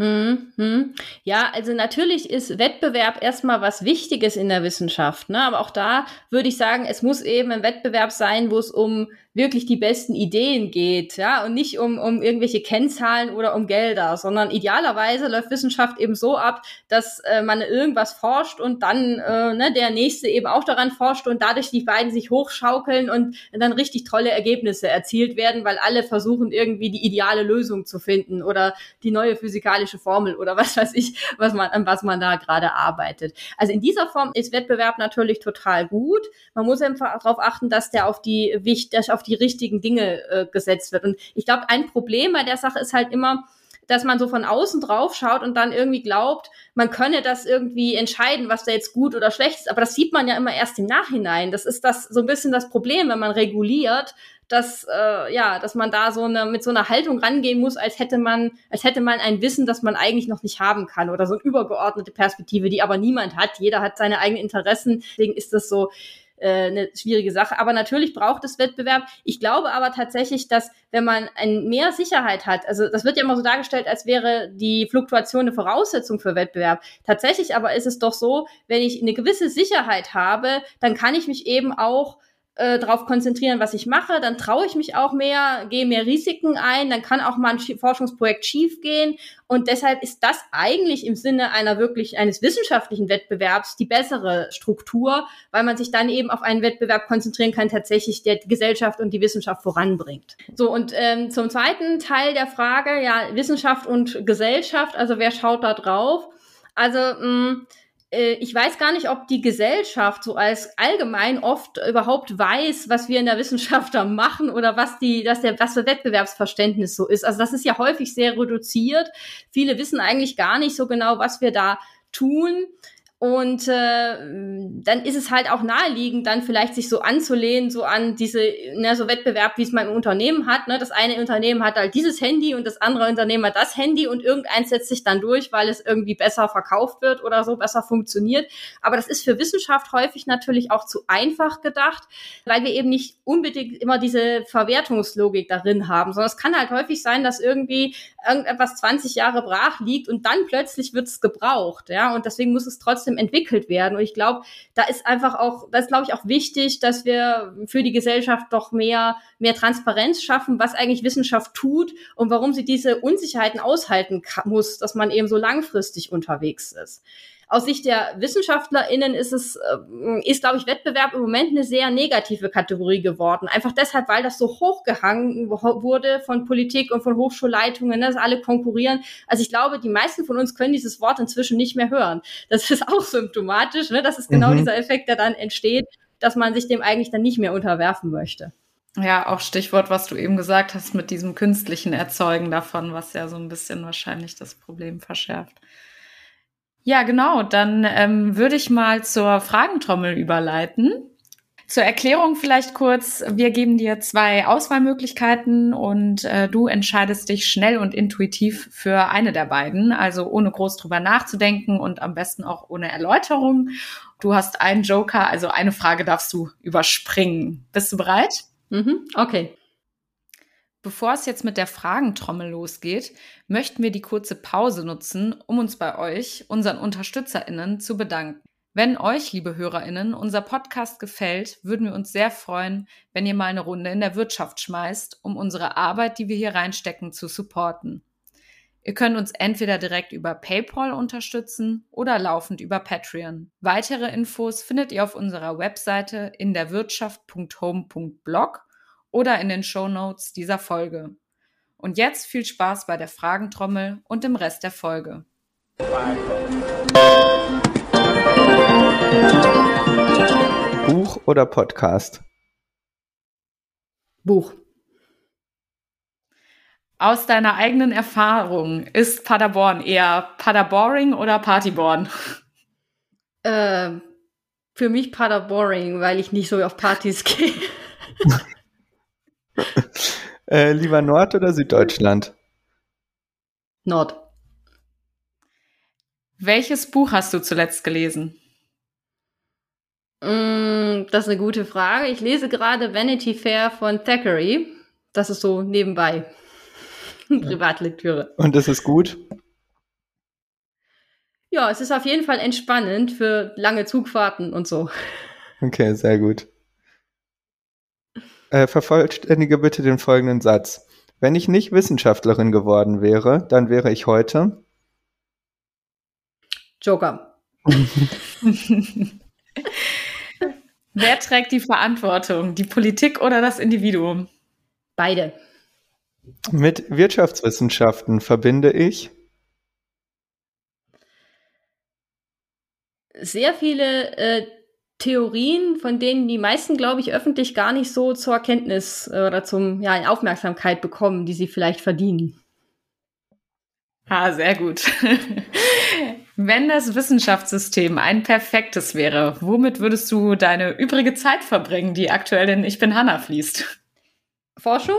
Hm, hm. Ja, also natürlich ist Wettbewerb erstmal was Wichtiges in der Wissenschaft, ne? aber auch da würde ich sagen, es muss eben ein Wettbewerb sein, wo es um wirklich die besten Ideen geht, ja, und nicht um, um irgendwelche Kennzahlen oder um Gelder, sondern idealerweise läuft Wissenschaft eben so ab, dass äh, man irgendwas forscht und dann äh, ne, der nächste eben auch daran forscht und dadurch die beiden sich hochschaukeln und dann richtig tolle Ergebnisse erzielt werden, weil alle versuchen irgendwie die ideale Lösung zu finden oder die neue physikalische Formel oder was weiß ich, was man an was man da gerade arbeitet. Also in dieser Form ist Wettbewerb natürlich total gut. Man muss einfach darauf achten, dass der auf die Wicht, dass auf auf die richtigen Dinge äh, gesetzt wird. Und ich glaube, ein Problem bei der Sache ist halt immer, dass man so von außen drauf schaut und dann irgendwie glaubt, man könne das irgendwie entscheiden, was da jetzt gut oder schlecht ist. Aber das sieht man ja immer erst im Nachhinein. Das ist das so ein bisschen das Problem, wenn man reguliert, dass äh, ja, dass man da so eine mit so einer Haltung rangehen muss, als hätte man, als hätte man ein Wissen, das man eigentlich noch nicht haben kann oder so eine übergeordnete Perspektive, die aber niemand hat. Jeder hat seine eigenen Interessen. Deswegen ist das so äh, eine schwierige Sache. Aber natürlich braucht es Wettbewerb. Ich glaube aber tatsächlich, dass wenn man ein mehr Sicherheit hat, also das wird ja immer so dargestellt, als wäre die Fluktuation eine Voraussetzung für Wettbewerb. Tatsächlich aber ist es doch so, wenn ich eine gewisse Sicherheit habe, dann kann ich mich eben auch äh, darauf konzentrieren, was ich mache, dann traue ich mich auch mehr, gehe mehr Risiken ein, dann kann auch mal ein Forschungsprojekt schiefgehen und deshalb ist das eigentlich im Sinne einer wirklich eines wissenschaftlichen Wettbewerbs die bessere Struktur, weil man sich dann eben auf einen Wettbewerb konzentrieren kann, tatsächlich der Gesellschaft und die Wissenschaft voranbringt. So und ähm, zum zweiten Teil der Frage, ja Wissenschaft und Gesellschaft, also wer schaut da drauf? Also mh, mm, ich weiß gar nicht, ob die Gesellschaft so als allgemein oft überhaupt weiß, was wir in der Wissenschaft da machen oder was die, dass der, was für Wettbewerbsverständnis so ist. Also das ist ja häufig sehr reduziert. Viele wissen eigentlich gar nicht so genau, was wir da tun. Und äh, dann ist es halt auch naheliegend, dann vielleicht sich so anzulehnen, so an diese, ne, so Wettbewerb, wie es man im Unternehmen hat. Ne? Das eine Unternehmen hat halt dieses Handy und das andere Unternehmen hat das Handy und irgendeins setzt sich dann durch, weil es irgendwie besser verkauft wird oder so, besser funktioniert. Aber das ist für Wissenschaft häufig natürlich auch zu einfach gedacht, weil wir eben nicht unbedingt immer diese Verwertungslogik darin haben, sondern es kann halt häufig sein, dass irgendwie irgendetwas 20 Jahre brach liegt und dann plötzlich wird es gebraucht. Ja, und deswegen muss es trotzdem trotzdem entwickelt werden. Und ich glaube, da ist einfach auch, das glaube ich, auch wichtig, dass wir für die Gesellschaft doch mehr, mehr Transparenz schaffen, was eigentlich Wissenschaft tut und warum sie diese Unsicherheiten aushalten muss, dass man eben so langfristig unterwegs ist aus Sicht der WissenschaftlerInnen ist es, äh, ist, glaube ich, Wettbewerb im Moment eine sehr negative Kategorie geworden. Einfach deshalb, weil das so hochgehangen wurde von Politik und von Hochschulleitungen, ne, dass alle konkurrieren. Also ich glaube, die meisten von uns können dieses Wort inzwischen nicht mehr hören. Das ist auch symptomatisch, ne? Das ist genau mhm. dieser Effekt, der dann entsteht, dass man sich dem eigentlich dann nicht mehr unterwerfen möchte. Ja, auch Stichwort, was du eben gesagt hast mit diesem künstlichen Erzeugen davon, was ja so ein bisschen wahrscheinlich das Problem verschärft. Ja, genau. Dann ähm, würde ich mal zur Fragentrommel überleiten. Zur Erklärung vielleicht kurz. Wir geben dir zwei Auswahlmöglichkeiten und äh, du entscheidest dich schnell und intuitiv für eine der beiden, also ohne groß drüber nachzudenken und am besten auch ohne Erläuterung. Du hast einen Joker, also eine Frage darfst du überspringen. Bist du bereit? Mhm, okay. Bevor es jetzt mit der Fragentrommel losgeht, möchten wir die kurze Pause nutzen, um uns bei euch, unseren UnterstützerInnen, zu bedanken. Wenn euch, liebe HörerInnen, unser Podcast gefällt, würden wir uns sehr freuen, wenn ihr mal eine Runde in der Wirtschaft schmeißt, um unsere Arbeit, die wir hier reinstecken, zu supporten. Ihr könnt uns entweder direkt über PayPal unterstützen oder laufend über Patreon. Weitere Infos findet ihr auf unserer Webseite in der Wirtschaft.home.blog oder in den Show Notes dieser Folge. Und jetzt viel Spaß bei der Fragentrommel und dem Rest der Folge. Buch oder Podcast? Buch. Aus deiner eigenen Erfahrung, ist Paderborn eher Paderboring oder Partyborn? Äh, für mich Paderboring, weil ich nicht so auf Partys gehe. äh, lieber Nord- oder Süddeutschland? Nord. Welches Buch hast du zuletzt gelesen? Mm, das ist eine gute Frage. Ich lese gerade Vanity Fair von Thackeray. Das ist so nebenbei. Privatlektüre. Und das ist gut? Ja, es ist auf jeden Fall entspannend für lange Zugfahrten und so. Okay, sehr gut. Äh, vervollständige bitte den folgenden Satz. Wenn ich nicht Wissenschaftlerin geworden wäre, dann wäre ich heute Joker. Wer trägt die Verantwortung? Die Politik oder das Individuum? Beide. Mit Wirtschaftswissenschaften verbinde ich sehr viele äh, Theorien, von denen die meisten, glaube ich, öffentlich gar nicht so zur Erkenntnis äh, oder zum ja, in Aufmerksamkeit bekommen, die sie vielleicht verdienen. Ah, sehr gut. Wenn das Wissenschaftssystem ein perfektes wäre, womit würdest du deine übrige Zeit verbringen, die aktuell in Ich bin Hanna fließt? Forschung?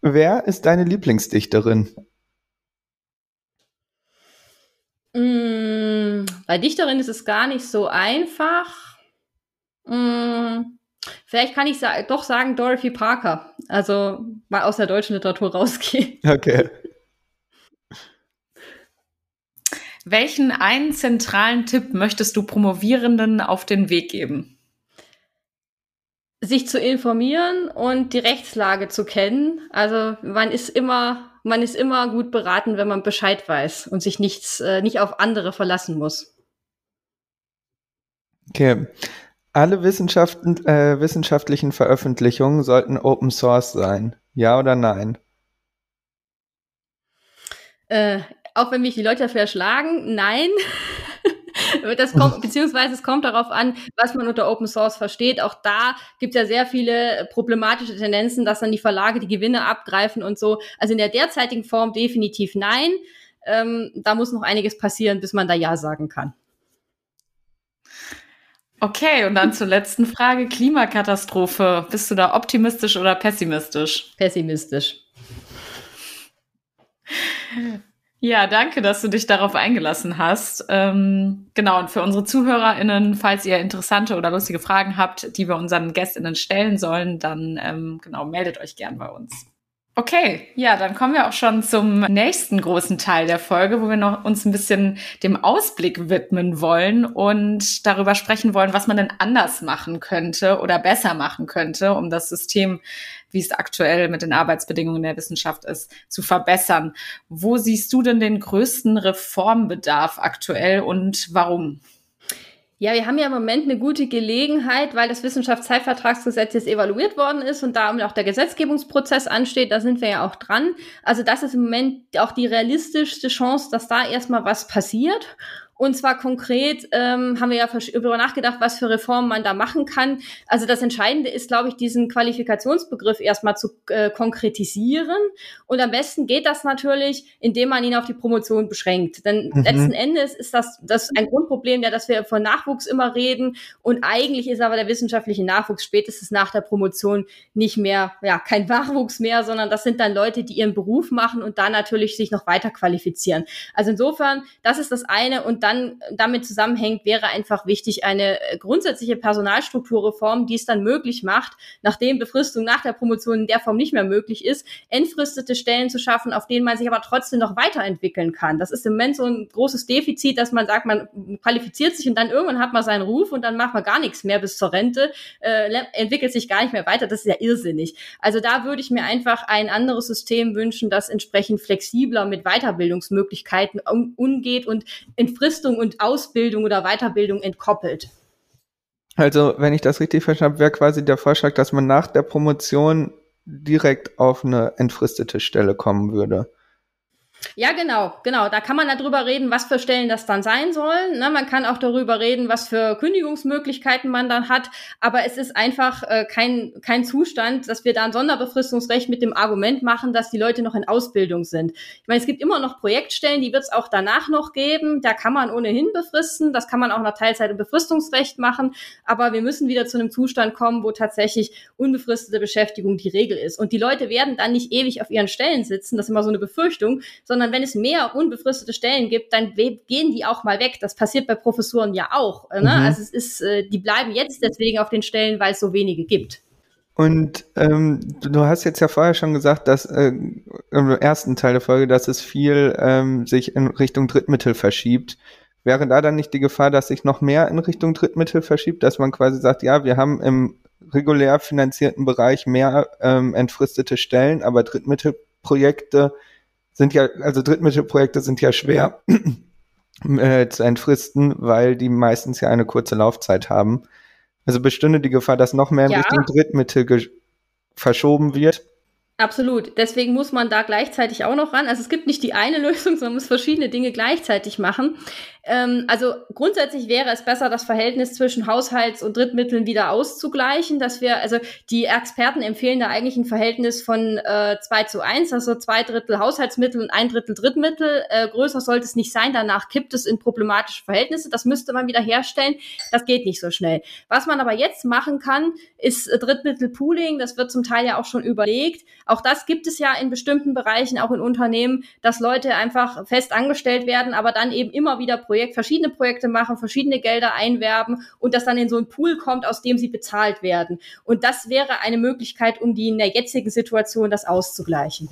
Wer ist deine Lieblingsdichterin? Bei Dichterin ist es gar nicht so einfach. Mm, vielleicht kann ich sa doch sagen Dorothy Parker. Also mal aus der deutschen Literatur rausgehen. Okay. Welchen einen zentralen Tipp möchtest du Promovierenden auf den Weg geben? Sich zu informieren und die Rechtslage zu kennen. Also man ist immer man ist immer gut beraten, wenn man Bescheid weiß und sich nichts, äh, nicht auf andere verlassen muss. Okay. Alle Wissenschaften, äh, wissenschaftlichen Veröffentlichungen sollten Open Source sein. Ja oder nein? Äh, auch wenn mich die Leute dafür erschlagen, nein. Das kommt, beziehungsweise es kommt darauf an, was man unter Open Source versteht. Auch da gibt es ja sehr viele problematische Tendenzen, dass dann die Verlage die Gewinne abgreifen und so. Also in der derzeitigen Form definitiv nein. Ähm, da muss noch einiges passieren, bis man da Ja sagen kann. Okay, und dann zur letzten Frage. Klimakatastrophe. Bist du da optimistisch oder pessimistisch? Pessimistisch. Ja, danke, dass du dich darauf eingelassen hast. Ähm, genau, und für unsere ZuhörerInnen, falls ihr interessante oder lustige Fragen habt, die wir unseren GästInnen stellen sollen, dann ähm, genau, meldet euch gern bei uns. Okay, ja, dann kommen wir auch schon zum nächsten großen Teil der Folge, wo wir noch uns ein bisschen dem Ausblick widmen wollen und darüber sprechen wollen, was man denn anders machen könnte oder besser machen könnte, um das System wie es aktuell mit den Arbeitsbedingungen der Wissenschaft ist, zu verbessern. Wo siehst du denn den größten Reformbedarf aktuell und warum? Ja, wir haben ja im Moment eine gute Gelegenheit, weil das Wissenschaftszeitvertragsgesetz jetzt evaluiert worden ist und da auch der Gesetzgebungsprozess ansteht. Da sind wir ja auch dran. Also das ist im Moment auch die realistischste Chance, dass da erstmal was passiert. Und zwar konkret ähm, haben wir ja darüber nachgedacht, was für Reformen man da machen kann. Also das Entscheidende ist, glaube ich, diesen Qualifikationsbegriff erstmal zu äh, konkretisieren. Und am besten geht das natürlich, indem man ihn auf die Promotion beschränkt. Denn mhm. letzten Endes ist das, das ein Grundproblem, ja, dass wir von Nachwuchs immer reden. Und eigentlich ist aber der wissenschaftliche Nachwuchs spätestens nach der Promotion nicht mehr, ja, kein Nachwuchs mehr, sondern das sind dann Leute, die ihren Beruf machen und da natürlich sich noch weiter qualifizieren. Also insofern, das ist das eine. Und dann damit zusammenhängt, wäre einfach wichtig eine äh, grundsätzliche Personalstrukturreform, die es dann möglich macht, nachdem Befristung nach der Promotion in der Form nicht mehr möglich ist, entfristete Stellen zu schaffen, auf denen man sich aber trotzdem noch weiterentwickeln kann. Das ist im Moment so ein großes Defizit, dass man sagt, man qualifiziert sich und dann irgendwann hat man seinen Ruf und dann macht man gar nichts mehr bis zur Rente, äh, entwickelt sich gar nicht mehr weiter. Das ist ja irrsinnig. Also da würde ich mir einfach ein anderes System wünschen, das entsprechend flexibler mit Weiterbildungsmöglichkeiten um, umgeht und entfristet Entfristung und Ausbildung oder Weiterbildung entkoppelt. Also, wenn ich das richtig verstanden habe, wäre quasi der Vorschlag, dass man nach der Promotion direkt auf eine entfristete Stelle kommen würde. Ja, genau, genau. Da kann man darüber reden, was für Stellen das dann sein sollen. Ne, man kann auch darüber reden, was für Kündigungsmöglichkeiten man dann hat. Aber es ist einfach äh, kein, kein Zustand, dass wir da ein Sonderbefristungsrecht mit dem Argument machen, dass die Leute noch in Ausbildung sind. Ich meine, es gibt immer noch Projektstellen, die wird es auch danach noch geben. Da kann man ohnehin befristen. Das kann man auch nach Teilzeit- und Befristungsrecht machen. Aber wir müssen wieder zu einem Zustand kommen, wo tatsächlich unbefristete Beschäftigung die Regel ist. Und die Leute werden dann nicht ewig auf ihren Stellen sitzen. Das ist immer so eine Befürchtung sondern wenn es mehr unbefristete Stellen gibt, dann gehen die auch mal weg. Das passiert bei Professuren ja auch. Ne? Mhm. Also es ist, äh, die bleiben jetzt deswegen auf den Stellen, weil es so wenige gibt. Und ähm, du hast jetzt ja vorher schon gesagt, dass äh, im ersten Teil der Folge, dass es viel ähm, sich in Richtung Drittmittel verschiebt. Wäre da dann nicht die Gefahr, dass sich noch mehr in Richtung Drittmittel verschiebt, dass man quasi sagt, ja, wir haben im regulär finanzierten Bereich mehr ähm, entfristete Stellen, aber Drittmittelprojekte sind ja, also Drittmittelprojekte sind ja schwer äh, zu entfristen, weil die meistens ja eine kurze Laufzeit haben. Also bestünde die Gefahr, dass noch mehr in ja. Richtung Drittmittel verschoben wird. Absolut. Deswegen muss man da gleichzeitig auch noch ran. Also es gibt nicht die eine Lösung, sondern man muss verschiedene Dinge gleichzeitig machen. Ähm, also grundsätzlich wäre es besser, das Verhältnis zwischen Haushalts- und Drittmitteln wieder auszugleichen, dass wir, also die Experten empfehlen da eigentlich ein Verhältnis von äh, 2 zu 1, also zwei Drittel Haushaltsmittel und ein Drittel Drittmittel. Äh, größer sollte es nicht sein, danach kippt es in problematische Verhältnisse. Das müsste man wieder herstellen. Das geht nicht so schnell. Was man aber jetzt machen kann, ist äh, Drittmittelpooling. Das wird zum Teil ja auch schon überlegt. Auch das gibt es ja in bestimmten Bereichen, auch in Unternehmen, dass Leute einfach fest angestellt werden, aber dann eben immer wieder Projekt, verschiedene Projekte machen, verschiedene Gelder einwerben und das dann in so einen Pool kommt, aus dem sie bezahlt werden. Und das wäre eine Möglichkeit, um die in der jetzigen Situation das auszugleichen.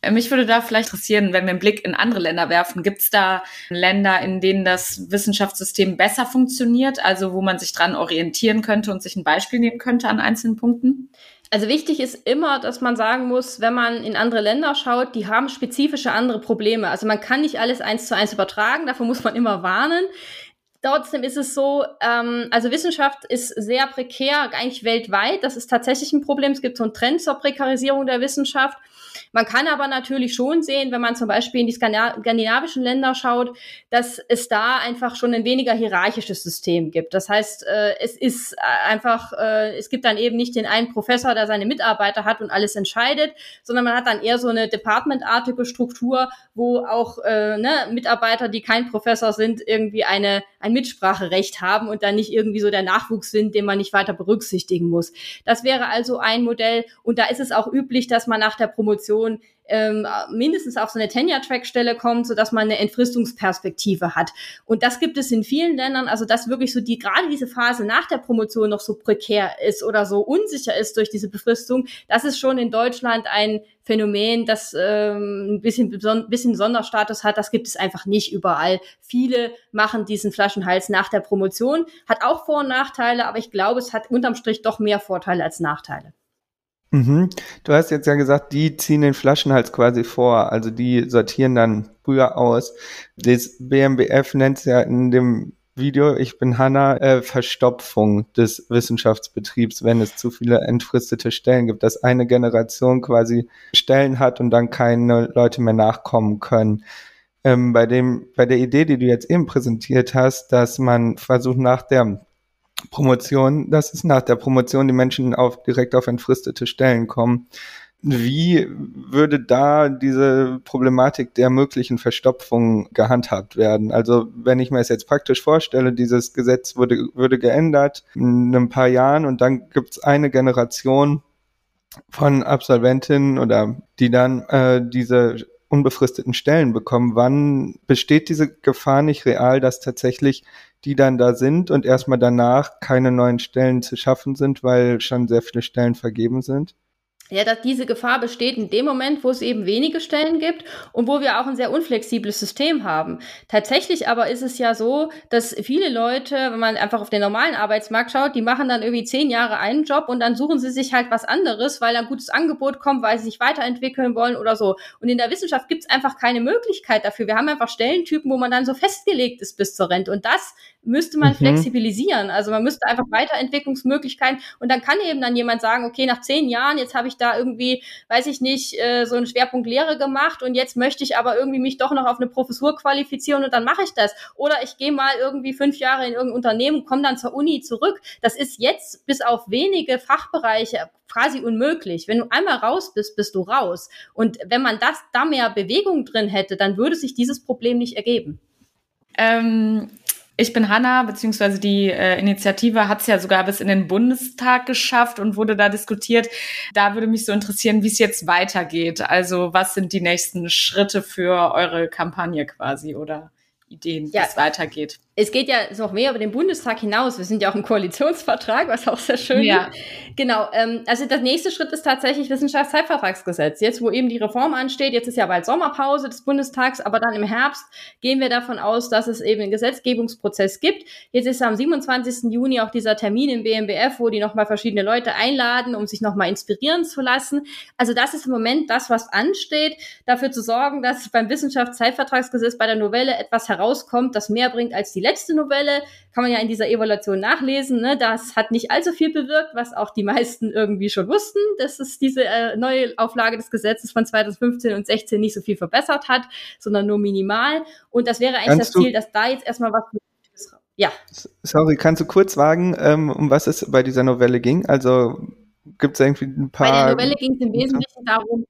Äh, mich würde da vielleicht interessieren, wenn wir einen Blick in andere Länder werfen, gibt es da Länder, in denen das Wissenschaftssystem besser funktioniert, also wo man sich dran orientieren könnte und sich ein Beispiel nehmen könnte an einzelnen Punkten? Also wichtig ist immer, dass man sagen muss, wenn man in andere Länder schaut, die haben spezifische andere Probleme. Also man kann nicht alles eins zu eins übertragen, davor muss man immer warnen. Trotzdem ist es so, ähm, also Wissenschaft ist sehr prekär, eigentlich weltweit. Das ist tatsächlich ein Problem. Es gibt so einen Trend zur Prekarisierung der Wissenschaft. Man kann aber natürlich schon sehen, wenn man zum Beispiel in die skandinavischen Länder schaut, dass es da einfach schon ein weniger hierarchisches System gibt. Das heißt, äh, es ist äh, einfach, äh, es gibt dann eben nicht den einen Professor, der seine Mitarbeiter hat und alles entscheidet, sondern man hat dann eher so eine departmentartige Struktur, wo auch äh, ne, Mitarbeiter, die kein Professor sind, irgendwie eine, ein Mitspracherecht haben und dann nicht irgendwie so der Nachwuchs sind, den man nicht weiter berücksichtigen muss. Das wäre also ein Modell. Und da ist es auch üblich, dass man nach der Promotion Person ähm, mindestens auf so eine Tenure-Track-Stelle kommt, so dass man eine Entfristungsperspektive hat. Und das gibt es in vielen Ländern, also dass wirklich so die, gerade diese Phase nach der Promotion noch so prekär ist oder so unsicher ist durch diese Befristung, das ist schon in Deutschland ein Phänomen, das ähm, ein bisschen, bisschen Sonderstatus hat. Das gibt es einfach nicht überall. Viele machen diesen Flaschenhals nach der Promotion. Hat auch Vor- und Nachteile, aber ich glaube, es hat unterm Strich doch mehr Vorteile als Nachteile. Mhm. Du hast jetzt ja gesagt, die ziehen den Flaschenhals quasi vor, also die sortieren dann früher aus. Das BMBF nennt es ja in dem Video, ich bin Hanna, äh, Verstopfung des Wissenschaftsbetriebs, wenn es zu viele entfristete Stellen gibt, dass eine Generation quasi Stellen hat und dann keine Leute mehr nachkommen können. Ähm, bei dem, bei der Idee, die du jetzt eben präsentiert hast, dass man versucht nach der Promotion, dass es nach der Promotion die Menschen auf, direkt auf entfristete Stellen kommen. Wie würde da diese Problematik der möglichen Verstopfung gehandhabt werden? Also wenn ich mir es jetzt praktisch vorstelle, dieses Gesetz wurde, würde geändert in ein paar Jahren und dann gibt es eine Generation von Absolventinnen oder die dann äh, diese unbefristeten Stellen bekommen. Wann besteht diese Gefahr nicht real, dass tatsächlich die dann da sind und erstmal danach keine neuen Stellen zu schaffen sind, weil schon sehr viele Stellen vergeben sind? Ja, dass diese Gefahr besteht in dem Moment, wo es eben wenige Stellen gibt und wo wir auch ein sehr unflexibles System haben. Tatsächlich aber ist es ja so, dass viele Leute, wenn man einfach auf den normalen Arbeitsmarkt schaut, die machen dann irgendwie zehn Jahre einen Job und dann suchen sie sich halt was anderes, weil ein gutes Angebot kommt, weil sie sich weiterentwickeln wollen oder so. Und in der Wissenschaft gibt es einfach keine Möglichkeit dafür. Wir haben einfach Stellentypen, wo man dann so festgelegt ist bis zur Rente. Und das müsste man mhm. flexibilisieren. Also man müsste einfach Weiterentwicklungsmöglichkeiten und dann kann eben dann jemand sagen, okay, nach zehn Jahren, jetzt habe ich da irgendwie, weiß ich nicht, äh, so einen Schwerpunkt Lehre gemacht und jetzt möchte ich aber irgendwie mich doch noch auf eine Professur qualifizieren und dann mache ich das. Oder ich gehe mal irgendwie fünf Jahre in irgendein Unternehmen, komme dann zur Uni zurück. Das ist jetzt bis auf wenige Fachbereiche quasi unmöglich. Wenn du einmal raus bist, bist du raus. Und wenn man das da mehr Bewegung drin hätte, dann würde sich dieses Problem nicht ergeben. Ähm, ich bin Hanna, beziehungsweise die äh, Initiative hat es ja sogar bis in den Bundestag geschafft und wurde da diskutiert. Da würde mich so interessieren, wie es jetzt weitergeht. Also was sind die nächsten Schritte für eure Kampagne quasi oder Ideen, wie ja. es weitergeht? Es geht ja noch mehr über den Bundestag hinaus. Wir sind ja auch im Koalitionsvertrag, was auch sehr schön ja. ist. Genau. Ähm, also der nächste Schritt ist tatsächlich Wissenschaftszeitvertragsgesetz. Jetzt, wo eben die Reform ansteht, jetzt ist ja bald Sommerpause des Bundestags, aber dann im Herbst gehen wir davon aus, dass es eben einen Gesetzgebungsprozess gibt. Jetzt ist am 27. Juni auch dieser Termin im BMBF, wo die nochmal verschiedene Leute einladen, um sich nochmal inspirieren zu lassen. Also das ist im Moment das, was ansteht, dafür zu sorgen, dass beim Wissenschaftszeitvertragsgesetz bei der Novelle etwas herauskommt, das mehr bringt als die letzte Novelle, kann man ja in dieser Evaluation nachlesen. Ne? Das hat nicht allzu viel bewirkt, was auch die meisten irgendwie schon wussten, dass es diese äh, neue Auflage des Gesetzes von 2015 und 16 nicht so viel verbessert hat, sondern nur minimal. Und das wäre eigentlich kannst das Ziel, dass da jetzt erstmal was ja. Sorry, kannst du kurz sagen, ähm, um was es bei dieser Novelle ging? Also gibt es irgendwie ein paar. Bei der Novelle ging es im Wesentlichen darum,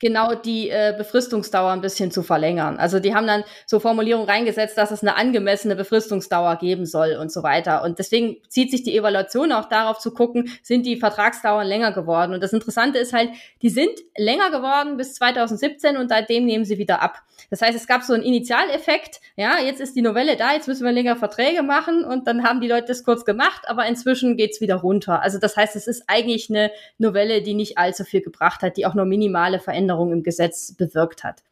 genau die äh, Befristungsdauer ein bisschen zu verlängern. Also die haben dann so Formulierungen reingesetzt, dass es eine angemessene Befristungsdauer geben soll und so weiter. Und deswegen zieht sich die Evaluation auch darauf zu gucken, sind die Vertragsdauern länger geworden. Und das Interessante ist halt, die sind länger geworden bis 2017 und seitdem nehmen sie wieder ab. Das heißt, es gab so einen Initialeffekt, ja, jetzt ist die Novelle da, jetzt müssen wir länger Verträge machen und dann haben die Leute das kurz gemacht, aber inzwischen geht's wieder runter. Also das heißt, es ist eigentlich eine Novelle, die nicht allzu viel gebracht hat, die auch nur minimale Veränderungen Veränderung im Gesetz bewirkt hat.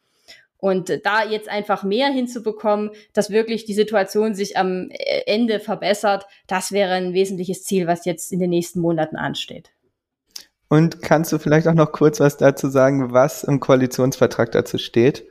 Und da jetzt einfach mehr hinzubekommen, dass wirklich die Situation sich am Ende verbessert, das wäre ein wesentliches Ziel, was jetzt in den nächsten Monaten ansteht. Und kannst du vielleicht auch noch kurz was dazu sagen, was im Koalitionsvertrag dazu steht?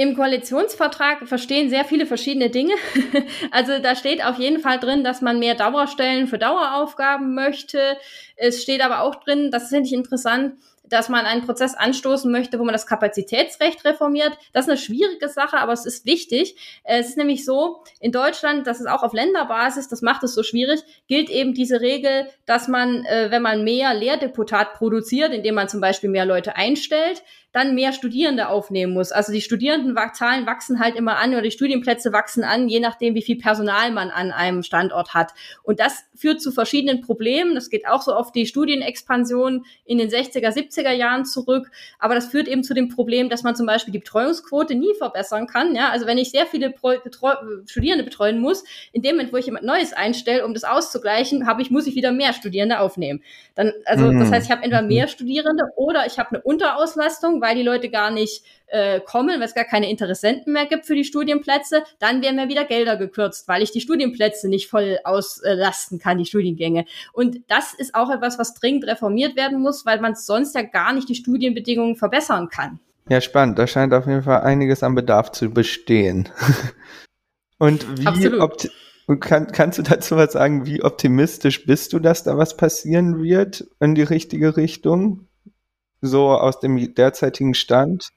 Im Koalitionsvertrag verstehen sehr viele verschiedene Dinge. also da steht auf jeden Fall drin, dass man mehr Dauerstellen für Daueraufgaben möchte. Es steht aber auch drin, das finde ich interessant, dass man einen Prozess anstoßen möchte, wo man das Kapazitätsrecht reformiert. Das ist eine schwierige Sache, aber es ist wichtig. Es ist nämlich so, in Deutschland, das ist auch auf Länderbasis, das macht es so schwierig, gilt eben diese Regel, dass man, äh, wenn man mehr Lehrdeputat produziert, indem man zum Beispiel mehr Leute einstellt, dann mehr Studierende aufnehmen muss. Also die Studierendenzahlen wachsen halt immer an oder die Studienplätze wachsen an, je nachdem, wie viel Personal man an einem Standort hat. Und das führt zu verschiedenen Problemen. Das geht auch so auf die Studienexpansion in den 60er, 70er Jahren zurück. Aber das führt eben zu dem Problem, dass man zum Beispiel die Betreuungsquote nie verbessern kann. Ja, also wenn ich sehr viele Betreu Studierende betreuen muss, in dem Moment, wo ich jemand Neues einstelle, um das auszugleichen, habe ich, muss ich wieder mehr Studierende aufnehmen. Dann, also, mhm. das heißt, ich habe entweder mehr Studierende oder ich habe eine Unterauslastung weil die Leute gar nicht äh, kommen, weil es gar keine Interessenten mehr gibt für die Studienplätze, dann werden mir wieder Gelder gekürzt, weil ich die Studienplätze nicht voll auslasten kann, die Studiengänge. Und das ist auch etwas, was dringend reformiert werden muss, weil man sonst ja gar nicht die Studienbedingungen verbessern kann. Ja, spannend. Da scheint auf jeden Fall einiges an Bedarf zu bestehen. Und wie kann, kannst du dazu was sagen, wie optimistisch bist du, dass da was passieren wird in die richtige Richtung? so aus dem derzeitigen Stand?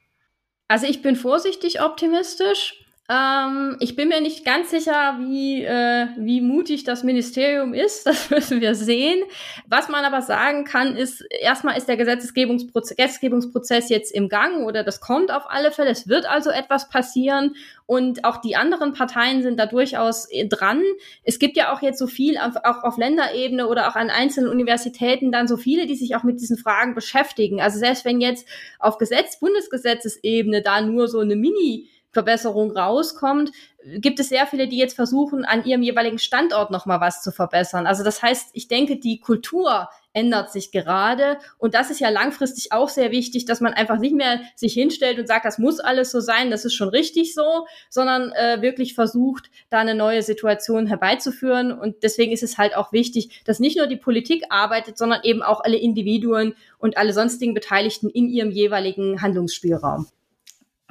Also ich bin vorsichtig optimistisch. Ähm, ich bin mir nicht ganz sicher, wie, äh, wie mutig das Ministerium ist. Das müssen wir sehen. Was man aber sagen kann, ist, erstmal ist der Gesetzgebungsprozess, Gesetzgebungsprozess jetzt im Gang oder das kommt auf alle Fälle. Es wird also etwas passieren und auch die anderen Parteien sind da durchaus äh, dran. Es gibt ja auch jetzt so viel, auch auf Länderebene oder auch an einzelnen Universitäten dann so viele, die sich auch mit diesen Fragen beschäftigen. Also selbst wenn jetzt auf Gesetz, Bundesgesetzesebene da nur so eine Mini Verbesserung rauskommt, gibt es sehr viele, die jetzt versuchen, an ihrem jeweiligen Standort nochmal was zu verbessern. Also das heißt, ich denke, die Kultur ändert sich gerade. Und das ist ja langfristig auch sehr wichtig, dass man einfach nicht mehr sich hinstellt und sagt, das muss alles so sein, das ist schon richtig so, sondern äh, wirklich versucht, da eine neue Situation herbeizuführen. Und deswegen ist es halt auch wichtig, dass nicht nur die Politik arbeitet, sondern eben auch alle Individuen und alle sonstigen Beteiligten in ihrem jeweiligen Handlungsspielraum.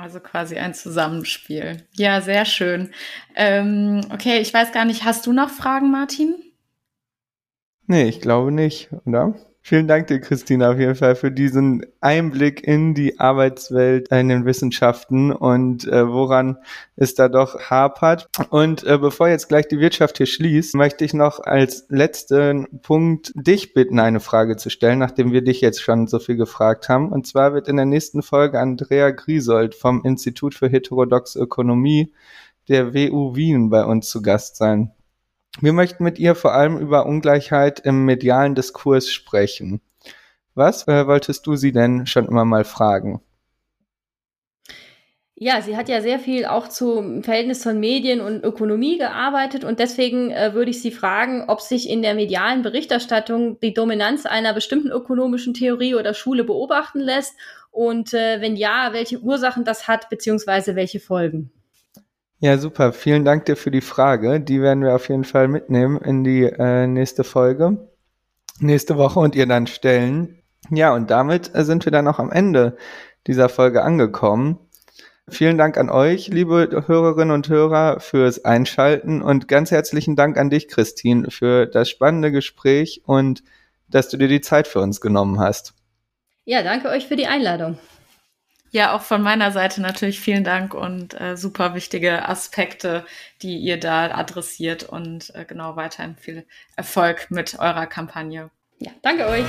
Also quasi ein Zusammenspiel. Ja, sehr schön. Ähm, okay, ich weiß gar nicht, hast du noch Fragen, Martin? Nee, ich glaube nicht, oder? Vielen Dank dir, Christina, auf jeden Fall für diesen Einblick in die Arbeitswelt in den Wissenschaften und äh, woran es da doch hapert. Und äh, bevor jetzt gleich die Wirtschaft hier schließt, möchte ich noch als letzten Punkt dich bitten, eine Frage zu stellen, nachdem wir dich jetzt schon so viel gefragt haben. Und zwar wird in der nächsten Folge Andrea Griesold vom Institut für heterodoxe Ökonomie der WU Wien bei uns zu Gast sein. Wir möchten mit ihr vor allem über Ungleichheit im medialen Diskurs sprechen. Was äh, wolltest du sie denn schon immer mal fragen? Ja, sie hat ja sehr viel auch zum Verhältnis von Medien und Ökonomie gearbeitet und deswegen äh, würde ich Sie fragen, ob sich in der medialen Berichterstattung die Dominanz einer bestimmten ökonomischen Theorie oder Schule beobachten lässt und äh, wenn ja, welche Ursachen das hat beziehungsweise welche Folgen. Ja, super. Vielen Dank dir für die Frage. Die werden wir auf jeden Fall mitnehmen in die äh, nächste Folge, nächste Woche und ihr dann stellen. Ja, und damit äh, sind wir dann auch am Ende dieser Folge angekommen. Vielen Dank an euch, liebe Hörerinnen und Hörer, fürs Einschalten und ganz herzlichen Dank an dich, Christine, für das spannende Gespräch und dass du dir die Zeit für uns genommen hast. Ja, danke euch für die Einladung. Ja, auch von meiner Seite natürlich vielen Dank und äh, super wichtige Aspekte, die ihr da adressiert und äh, genau weiterhin viel Erfolg mit eurer Kampagne. Ja, danke euch.